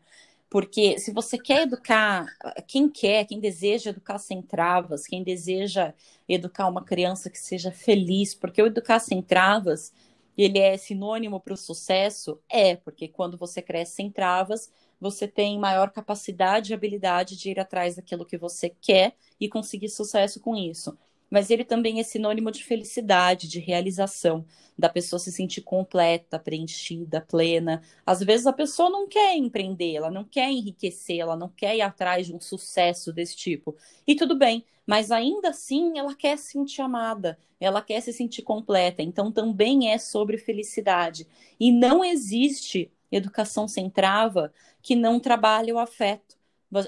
Porque se você quer educar, quem quer, quem deseja educar sem travas, quem deseja educar uma criança que seja feliz, porque o educar sem travas, ele é sinônimo para o sucesso? É, porque quando você cresce sem travas, você tem maior capacidade e habilidade de ir atrás daquilo que você quer e conseguir sucesso com isso mas ele também é sinônimo de felicidade, de realização, da pessoa se sentir completa, preenchida, plena. Às vezes a pessoa não quer empreender, ela não quer enriquecer, ela não quer ir atrás de um sucesso desse tipo. E tudo bem, mas ainda assim ela quer se sentir amada, ela quer se sentir completa. Então também é sobre felicidade. E não existe educação sem trava que não trabalhe o afeto.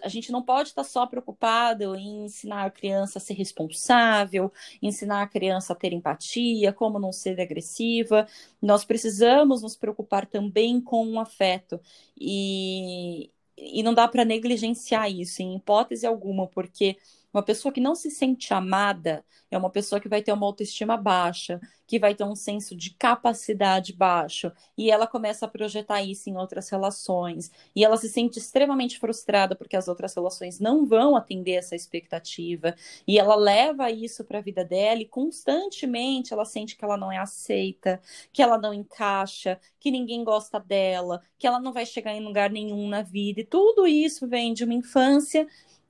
A gente não pode estar só preocupado em ensinar a criança a ser responsável, ensinar a criança a ter empatia, como não ser agressiva. Nós precisamos nos preocupar também com o afeto. E, e não dá para negligenciar isso em hipótese alguma, porque uma pessoa que não se sente amada é uma pessoa que vai ter uma autoestima baixa, que vai ter um senso de capacidade baixo, e ela começa a projetar isso em outras relações, e ela se sente extremamente frustrada porque as outras relações não vão atender essa expectativa, e ela leva isso para a vida dela e constantemente ela sente que ela não é aceita, que ela não encaixa, que ninguém gosta dela, que ela não vai chegar em lugar nenhum na vida, e tudo isso vem de uma infância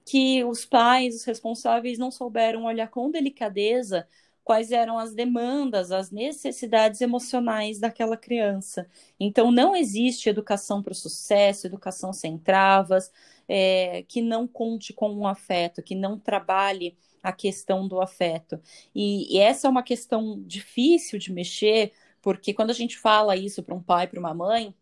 que os pais, os responsáveis, não souberam olhar com delicadeza quais eram as demandas, as necessidades emocionais daquela criança. Então, não existe educação para o sucesso, educação sem travas, é, que não conte com um afeto, que não trabalhe a questão do afeto. E, e essa é uma questão difícil de mexer, porque quando a gente fala isso para um pai, para uma mãe,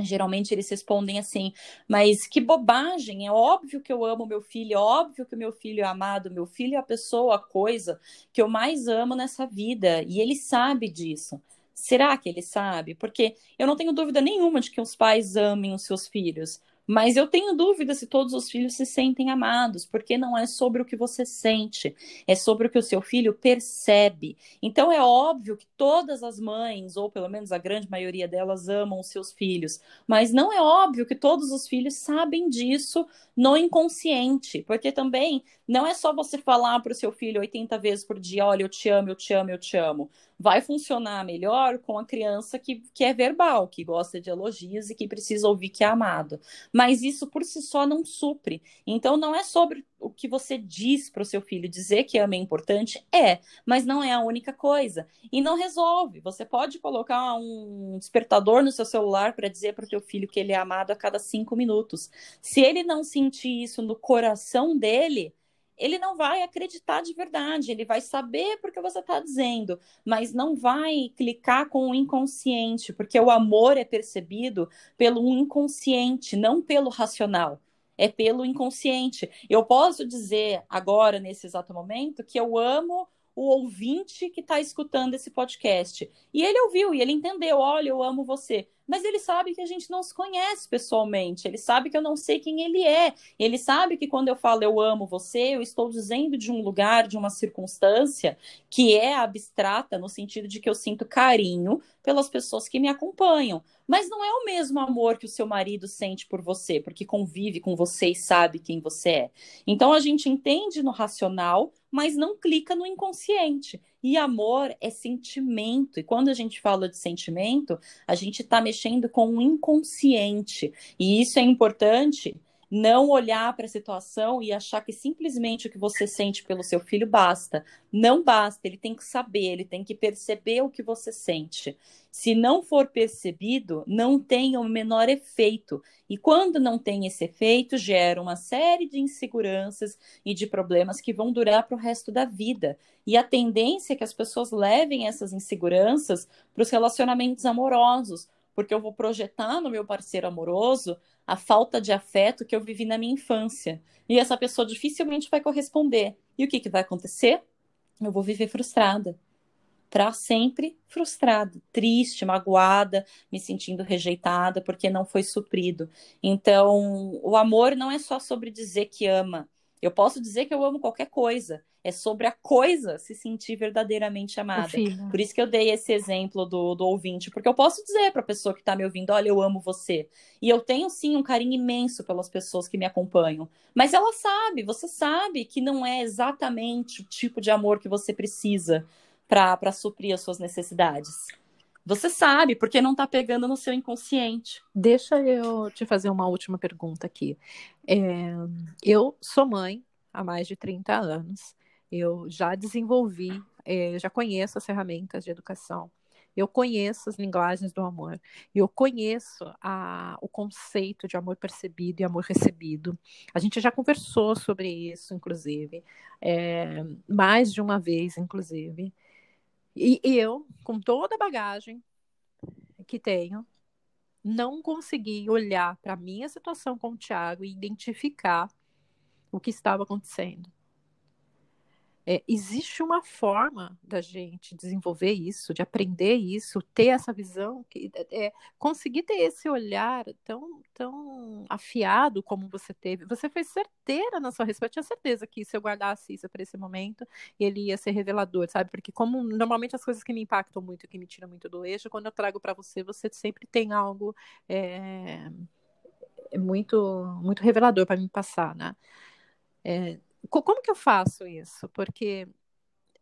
Geralmente eles respondem assim, mas que bobagem, é óbvio que eu amo meu filho, é óbvio que o meu filho é amado, meu filho é a pessoa, a coisa que eu mais amo nessa vida, e ele sabe disso. Será que ele sabe? Porque eu não tenho dúvida nenhuma de que os pais amem os seus filhos, mas eu tenho dúvida se todos os filhos se sentem amados, porque não é sobre o que você sente, é sobre o que o seu filho percebe. Então é óbvio que todas as mães, ou pelo menos a grande maioria delas, amam os seus filhos, mas não é óbvio que todos os filhos sabem disso no inconsciente, porque também não é só você falar para o seu filho 80 vezes por dia: olha, eu te amo, eu te amo, eu te amo vai funcionar melhor com a criança que, que é verbal, que gosta de elogios e que precisa ouvir que é amado. Mas isso por si só não supre. Então não é sobre o que você diz para o seu filho. Dizer que ama é importante é, mas não é a única coisa. E não resolve. Você pode colocar um despertador no seu celular para dizer para o teu filho que ele é amado a cada cinco minutos. Se ele não sentir isso no coração dele, ele não vai acreditar de verdade, ele vai saber porque você está dizendo, mas não vai clicar com o inconsciente, porque o amor é percebido pelo inconsciente, não pelo racional. É pelo inconsciente. Eu posso dizer agora, nesse exato momento, que eu amo o ouvinte que está escutando esse podcast. E ele ouviu e ele entendeu: olha, eu amo você mas ele sabe que a gente não se conhece pessoalmente, ele sabe que eu não sei quem ele é, ele sabe que quando eu falo eu amo você, eu estou dizendo de um lugar, de uma circunstância que é abstrata, no sentido de que eu sinto carinho pelas pessoas que me acompanham. Mas não é o mesmo amor que o seu marido sente por você, porque convive com você e sabe quem você é. Então a gente entende no racional, mas não clica no inconsciente. E amor é sentimento. E quando a gente fala de sentimento, a gente está mexendo com o inconsciente. E isso é importante não olhar para a situação e achar que simplesmente o que você sente pelo seu filho basta. Não basta, ele tem que saber, ele tem que perceber o que você sente. Se não for percebido, não tem o menor efeito. E quando não tem esse efeito, gera uma série de inseguranças e de problemas que vão durar para o resto da vida. E a tendência é que as pessoas levem essas inseguranças para os relacionamentos amorosos, porque eu vou projetar no meu parceiro amoroso a falta de afeto que eu vivi na minha infância. E essa pessoa dificilmente vai corresponder. E o que, que vai acontecer? Eu vou viver frustrada. Para sempre frustrada, triste, magoada, me sentindo rejeitada porque não foi suprido. Então, o amor não é só sobre dizer que ama, Eu posso dizer que eu amo qualquer coisa. É sobre a coisa se sentir verdadeiramente amada. Por isso que eu dei esse exemplo do, do ouvinte, porque eu posso dizer para a pessoa que está me ouvindo: olha, eu amo você. E eu tenho sim um carinho imenso pelas pessoas que me acompanham. Mas ela sabe, você sabe que não é exatamente o tipo de amor que você precisa para suprir as suas necessidades. Você sabe, porque não está pegando no seu inconsciente. Deixa eu te fazer uma última pergunta aqui. É, eu sou mãe há mais de 30 anos. Eu já desenvolvi, é, já conheço as ferramentas de educação. Eu conheço as linguagens do amor. Eu conheço a, o conceito de amor percebido e amor recebido. A gente já conversou sobre isso, inclusive, é, mais de uma vez, inclusive. E eu, com toda a bagagem que tenho, não consegui olhar para a minha situação com o Tiago e identificar o que estava acontecendo. É, existe uma forma da gente desenvolver isso, de aprender isso, ter essa visão, que, é, conseguir ter esse olhar tão, tão afiado como você teve. Você foi certeira na sua resposta, tinha certeza que se eu guardasse isso para esse momento, ele ia ser revelador, sabe? Porque como normalmente as coisas que me impactam muito, que me tiram muito do eixo, quando eu trago para você, você sempre tem algo é, é muito, muito revelador para me passar, né? É, como que eu faço isso? Porque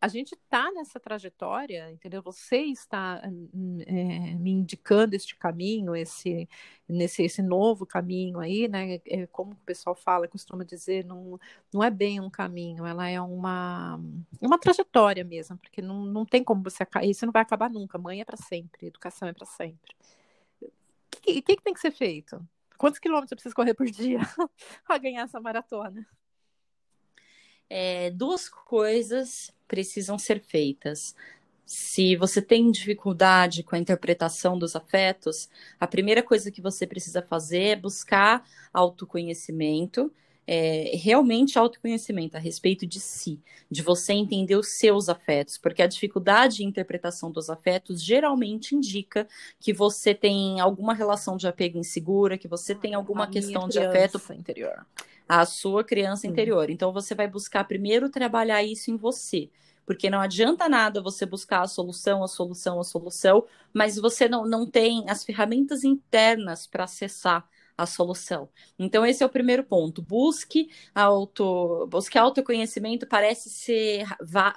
a gente está nessa trajetória, entendeu? Você está é, me indicando este caminho, esse, nesse, esse novo caminho aí, né? É, como o pessoal fala, costuma dizer, não, não é bem um caminho, ela é uma, uma trajetória mesmo, porque não, não tem como você isso não vai acabar nunca, mãe é para sempre, educação é para sempre. O que, que, que tem que ser feito? Quantos quilômetros eu preciso correr por dia para ganhar essa maratona? É, duas coisas precisam ser feitas. Se você tem dificuldade com a interpretação dos afetos, a primeira coisa que você precisa fazer é buscar autoconhecimento, é, realmente autoconhecimento a respeito de si, de você entender os seus afetos, porque a dificuldade de interpretação dos afetos geralmente indica que você tem alguma relação de apego insegura, que você tem alguma questão de afeto interior a sua criança interior. Então você vai buscar primeiro trabalhar isso em você. Porque não adianta nada você buscar a solução, a solução, a solução, mas você não, não tem as ferramentas internas para acessar a solução. Então, esse é o primeiro ponto. Busque auto, busque autoconhecimento, parece ser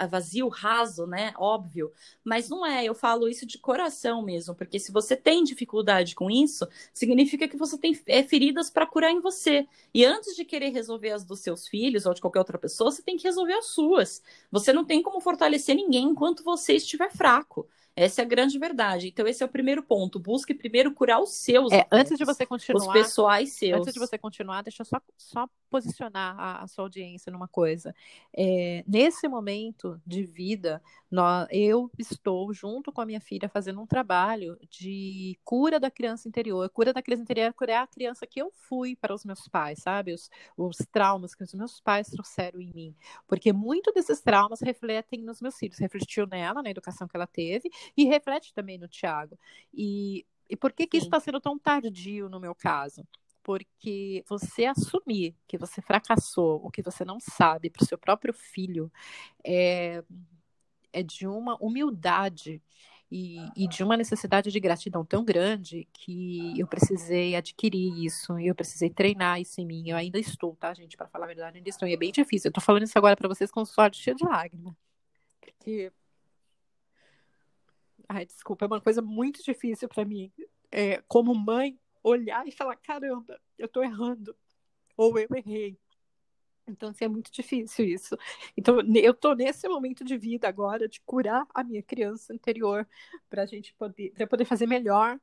vazio, raso, né? Óbvio, mas não é. Eu falo isso de coração mesmo, porque se você tem dificuldade com isso, significa que você tem é, feridas para curar em você. E antes de querer resolver as dos seus filhos ou de qualquer outra pessoa, você tem que resolver as suas. Você não tem como fortalecer ninguém enquanto você estiver fraco. Essa é a grande verdade. Então, esse é o primeiro ponto. Busque primeiro curar os seus. É, antes de você continuar. Os pessoais seus. Antes de você continuar, deixa eu só, só posicionar a, a sua audiência numa coisa. É, nesse momento de vida, nós, eu estou, junto com a minha filha, fazendo um trabalho de cura da criança interior. Cura da criança interior é curar a criança que eu fui para os meus pais, sabe? Os, os traumas que os meus pais trouxeram em mim. Porque muito desses traumas refletem nos meus filhos. Refletiu nela, na educação que ela teve, e reflete também no Tiago. E, e por que, que isso está sendo tão tardio no meu caso? Porque você assumir que você fracassou, ou que você não sabe para o seu próprio filho, é, é de uma humildade e, e, de uma necessidade de gratidão tão grande que eu precisei adquirir isso, eu precisei treinar isso em mim. Eu ainda estou, tá, gente? Para falar a verdade, ainda estou. E é bem difícil. Eu tô falando isso agora para vocês com o suor cheio de lágrimas. Porque Ai, desculpa, é uma coisa muito difícil para mim, é, como mãe, olhar e falar: caramba, eu tô errando, ou eu errei. Então, assim, é muito difícil isso. Então, eu tô nesse momento de vida agora de curar a minha criança interior para a gente poder, pra poder fazer melhor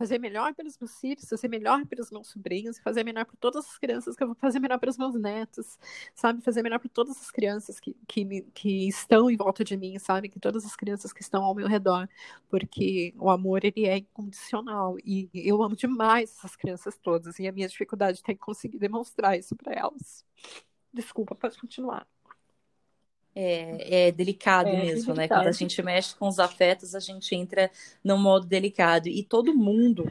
fazer melhor pelos meus filhos, fazer melhor pelos meus sobrinhos, fazer melhor por todas as crianças que eu vou fazer melhor pelos meus netos, sabe? Fazer melhor por todas as crianças que, que, que estão em volta de mim, sabe? Que todas as crianças que estão ao meu redor, porque o amor, ele é incondicional e eu amo demais essas crianças todas e a minha dificuldade tem que conseguir demonstrar isso para elas. Desculpa, pode continuar é, é delicado é, mesmo, né? Quando a gente mexe com os afetos, a gente entra num modo delicado. E todo mundo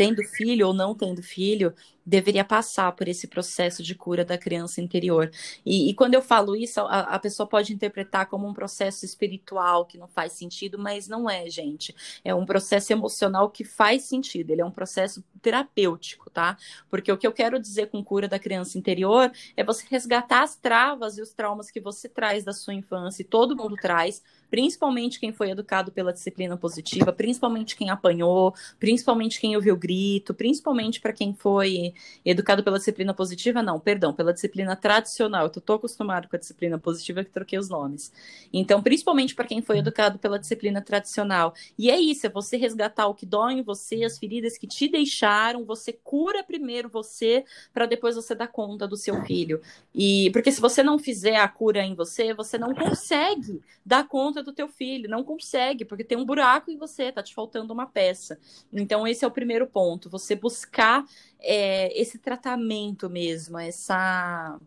tendo filho ou não tendo filho, deveria passar por esse processo de cura da criança interior. E, e quando eu falo isso, a, a, pessoa pode interpretar como um processo espiritual que não faz sentido, mas não é, gente. É um processo emocional que faz sentido, ele é um processo terapêutico, tá? Porque o que eu quero dizer com cura da criança interior é você resgatar as travas e os traumas que você traz da sua infância, e todo mundo traz, principalmente quem foi educado pela disciplina positiva, principalmente quem apanhou, principalmente quem ouviu grito, principalmente para quem foi educado pela disciplina positiva, não, perdão, pela disciplina tradicional. Eu tô, acostumado com a disciplina positiva que troquei os nomes. Então, principalmente para quem foi educado pela disciplina tradicional. E é isso, é você resgatar o que dói em você, as feridas que te deixaram, você cura primeiro você para depois você dar conta do seu filho. E porque se você não fizer a cura em você, você não consegue dar conta do teu filho, não consegue, porque tem um buraco em você, tá te faltando uma peça. Então esse é o primeiro ponto, você buscar é, esse tratamento mesmo, essa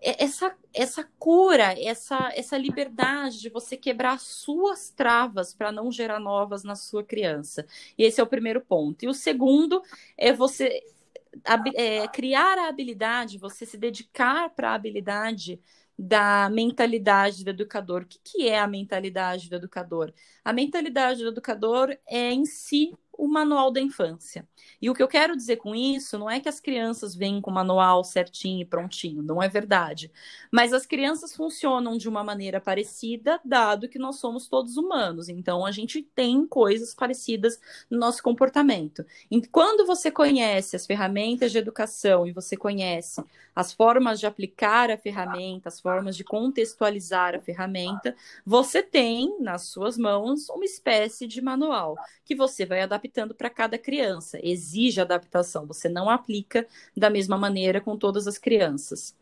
é, essa, essa cura, essa, essa liberdade de você quebrar suas travas para não gerar novas na sua criança. E esse é o primeiro ponto. E o segundo é você é, criar a habilidade, você se dedicar para a habilidade da mentalidade do educador. O que, que é a mentalidade do educador? A mentalidade do educador é em si o manual da infância. E o que eu quero dizer com isso não é que as crianças vêm com o manual certinho e prontinho, não é verdade. Mas as crianças funcionam de uma maneira parecida, dado que nós somos todos humanos. Então a gente tem coisas parecidas no nosso comportamento. E quando você conhece as ferramentas de educação e você conhece as formas de aplicar a ferramenta, as formas de contextualizar a ferramenta, você tem nas suas mãos uma espécie de manual que você vai adaptando para cada criança. Exige adaptação, você não aplica da mesma maneira com todas as crianças.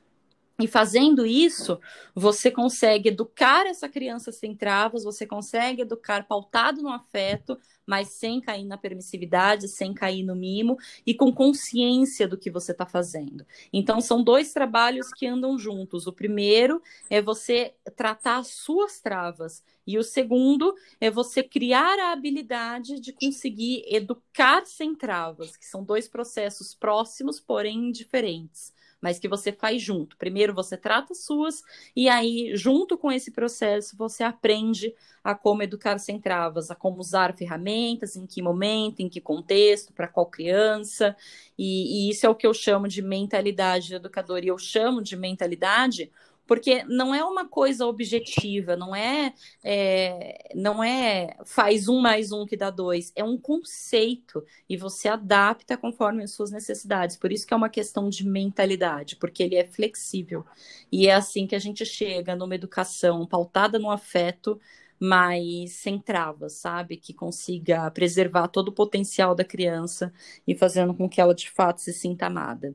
E fazendo isso, você consegue educar essa criança sem travas, você consegue educar pautado no afeto, mas sem cair na permissividade, sem cair no mimo e com consciência do que você está fazendo. Então, são dois trabalhos que andam juntos. O primeiro é você tratar as suas travas, e o segundo é você criar a habilidade de conseguir educar sem travas, que são dois processos próximos, porém diferentes mas que você faz junto. Primeiro você trata as suas, e aí, junto com esse processo, você aprende a como educar sem travas, a como usar ferramentas, em que momento, em que contexto, para qual criança. E, e, isso é o que eu chamo de mentalidade educadora. E eu chamo de mentalidade porque não é uma coisa objetiva, não é, é, não é faz um mais um que dá dois, é um conceito e você adapta conforme as suas necessidades. Por isso que é uma questão de mentalidade, porque ele é flexível e é assim que a gente chega numa educação pautada no afeto, mas sem travas, sabe? Que consiga preservar todo o potencial da criança e fazendo com que ela de fato se sinta amada.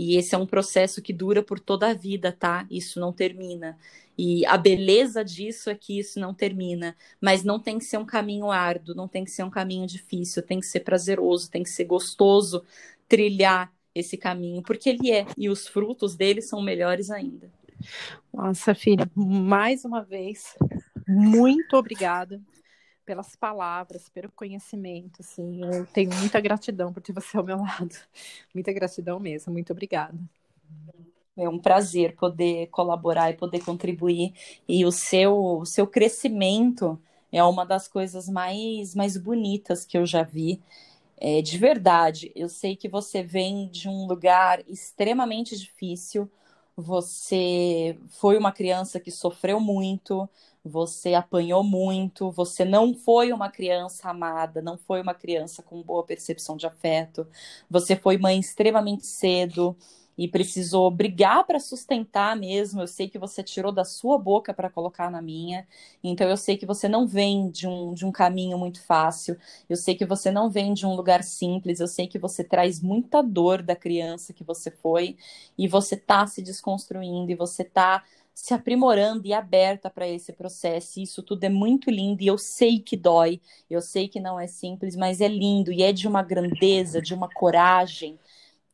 E esse é um processo que dura por toda a vida, tá? Isso não termina. E a beleza disso é que isso não termina. Mas não tem que ser um caminho árduo, não tem que ser um caminho difícil, tem que ser prazeroso, tem que ser gostoso trilhar esse caminho, porque ele é, e os frutos dele são melhores ainda. Nossa, filha, mais uma vez, muito obrigada pelas palavras, pelo conhecimento, assim, eu tenho muita gratidão por ter você ao meu lado, muita gratidão mesmo, muito obrigada. É um prazer poder colaborar e poder contribuir, e o seu, o seu crescimento é uma das coisas mais, mais bonitas que eu já vi, é, de verdade, eu sei que você vem de um lugar extremamente difícil, você foi uma criança que sofreu muito, você apanhou muito, você não foi uma criança amada, não foi uma criança com boa percepção de afeto, você foi mãe extremamente cedo e precisou brigar para sustentar mesmo. Eu sei que você tirou da sua boca para colocar na minha, então eu sei que você não vem de um, de um caminho muito fácil, eu sei que você não vem de um lugar simples, eu sei que você traz muita dor da criança que você foi. E você está se desconstruindo e você está se aprimorando e aberta para esse processo. Isso tudo é muito lindo e eu sei que dói, eu sei que não é simples, mas é lindo. E é de uma grandeza, de uma coragem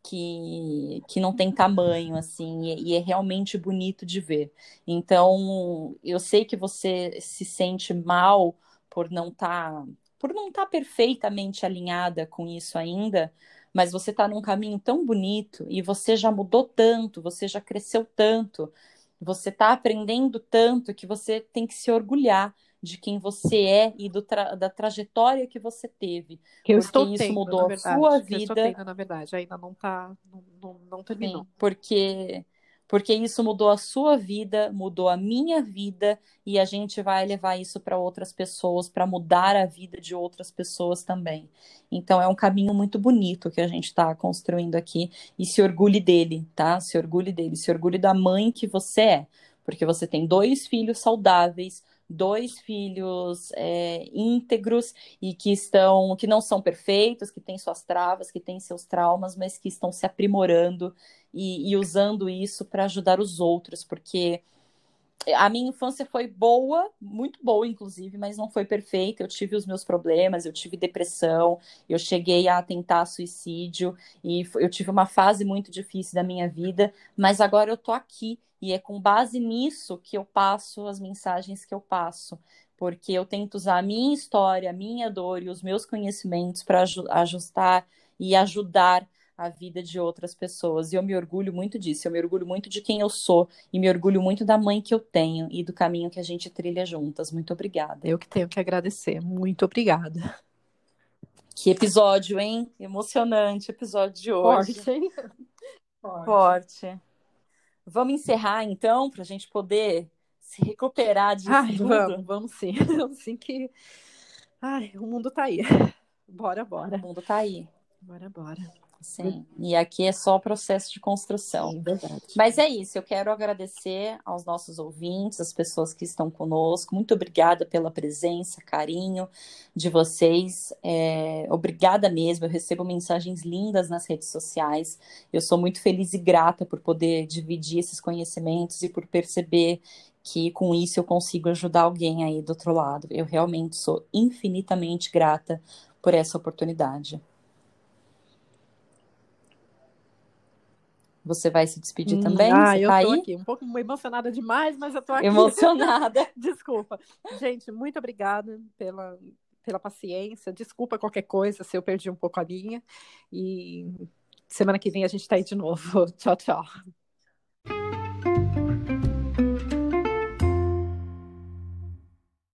que, que não tem tamanho, assim, e, e é realmente bonito de ver. Então, eu sei que você se sente mal por não estar tá por não estar tá perfeitamente alinhada com isso ainda, mas você está num caminho tão bonito e você já mudou tanto, você já cresceu tanto, você está aprendendo tanto que você tem que se orgulhar de quem você é e tra da trajetória que você teve. Que eu estou isso tendo, mudou verdade, a sua vida. Eu estou tendo, na verdade, ainda não tá, não, não, não terminou. Sim, porque porque isso mudou a sua vida, mudou a minha vida e a gente vai levar isso para outras pessoas, para mudar a vida de outras pessoas também. Então é um caminho muito bonito que a gente está construindo aqui e se orgulhe dele, tá? Se orgulhe dele, se orgulhe da mãe que você é, porque você tem dois filhos saudáveis, dois filhos é, íntegros e que estão, que não são perfeitos, que têm suas travas, que têm seus traumas, mas que estão se aprimorando e, e usando isso para ajudar os outros, porque a minha infância foi boa, muito boa, inclusive, mas não foi perfeita. Eu tive os meus problemas, eu tive depressão, eu cheguei a tentar suicídio e eu tive uma fase muito difícil da minha vida, mas agora eu tô aqui e é com base nisso que eu passo as mensagens que eu passo, porque eu tento usar a minha história, a minha dor e os meus conhecimentos para ajustar e ajudar a vida de outras pessoas. E eu me orgulho muito disso, eu me orgulho muito de quem eu sou e me orgulho muito da mãe que eu tenho e do caminho que a gente trilha juntas. Muito obrigada. Eu que tenho que agradecer. Muito obrigada. Que episódio, hein? Emocionante episódio de hoje. Forte, hein? Forte. Forte. Vamos encerrar então, para a gente poder se recuperar disso Ai, tudo? Vamos, vamos sim. Vamos sim que. Ai, o mundo tá aí. Bora, bora. O mundo tá aí. Bora, bora. Sim, e aqui é só processo de construção. Verdade. Mas é isso, eu quero agradecer aos nossos ouvintes, as pessoas que estão conosco. Muito obrigada pela presença, carinho de vocês. É, obrigada mesmo, eu recebo mensagens lindas nas redes sociais. Eu sou muito feliz e grata por poder dividir esses conhecimentos e por perceber que com isso eu consigo ajudar alguém aí do outro lado. Eu realmente sou infinitamente grata por essa oportunidade. Você vai se despedir hum, também? Ah, Você eu tá tô aí? aqui, um pouco emocionada demais, mas eu tô aqui. Emocionada. Desculpa. Gente, muito obrigada pela, pela paciência. Desculpa qualquer coisa se eu perdi um pouco a linha. E semana que vem a gente tá aí de novo. Tchau, tchau.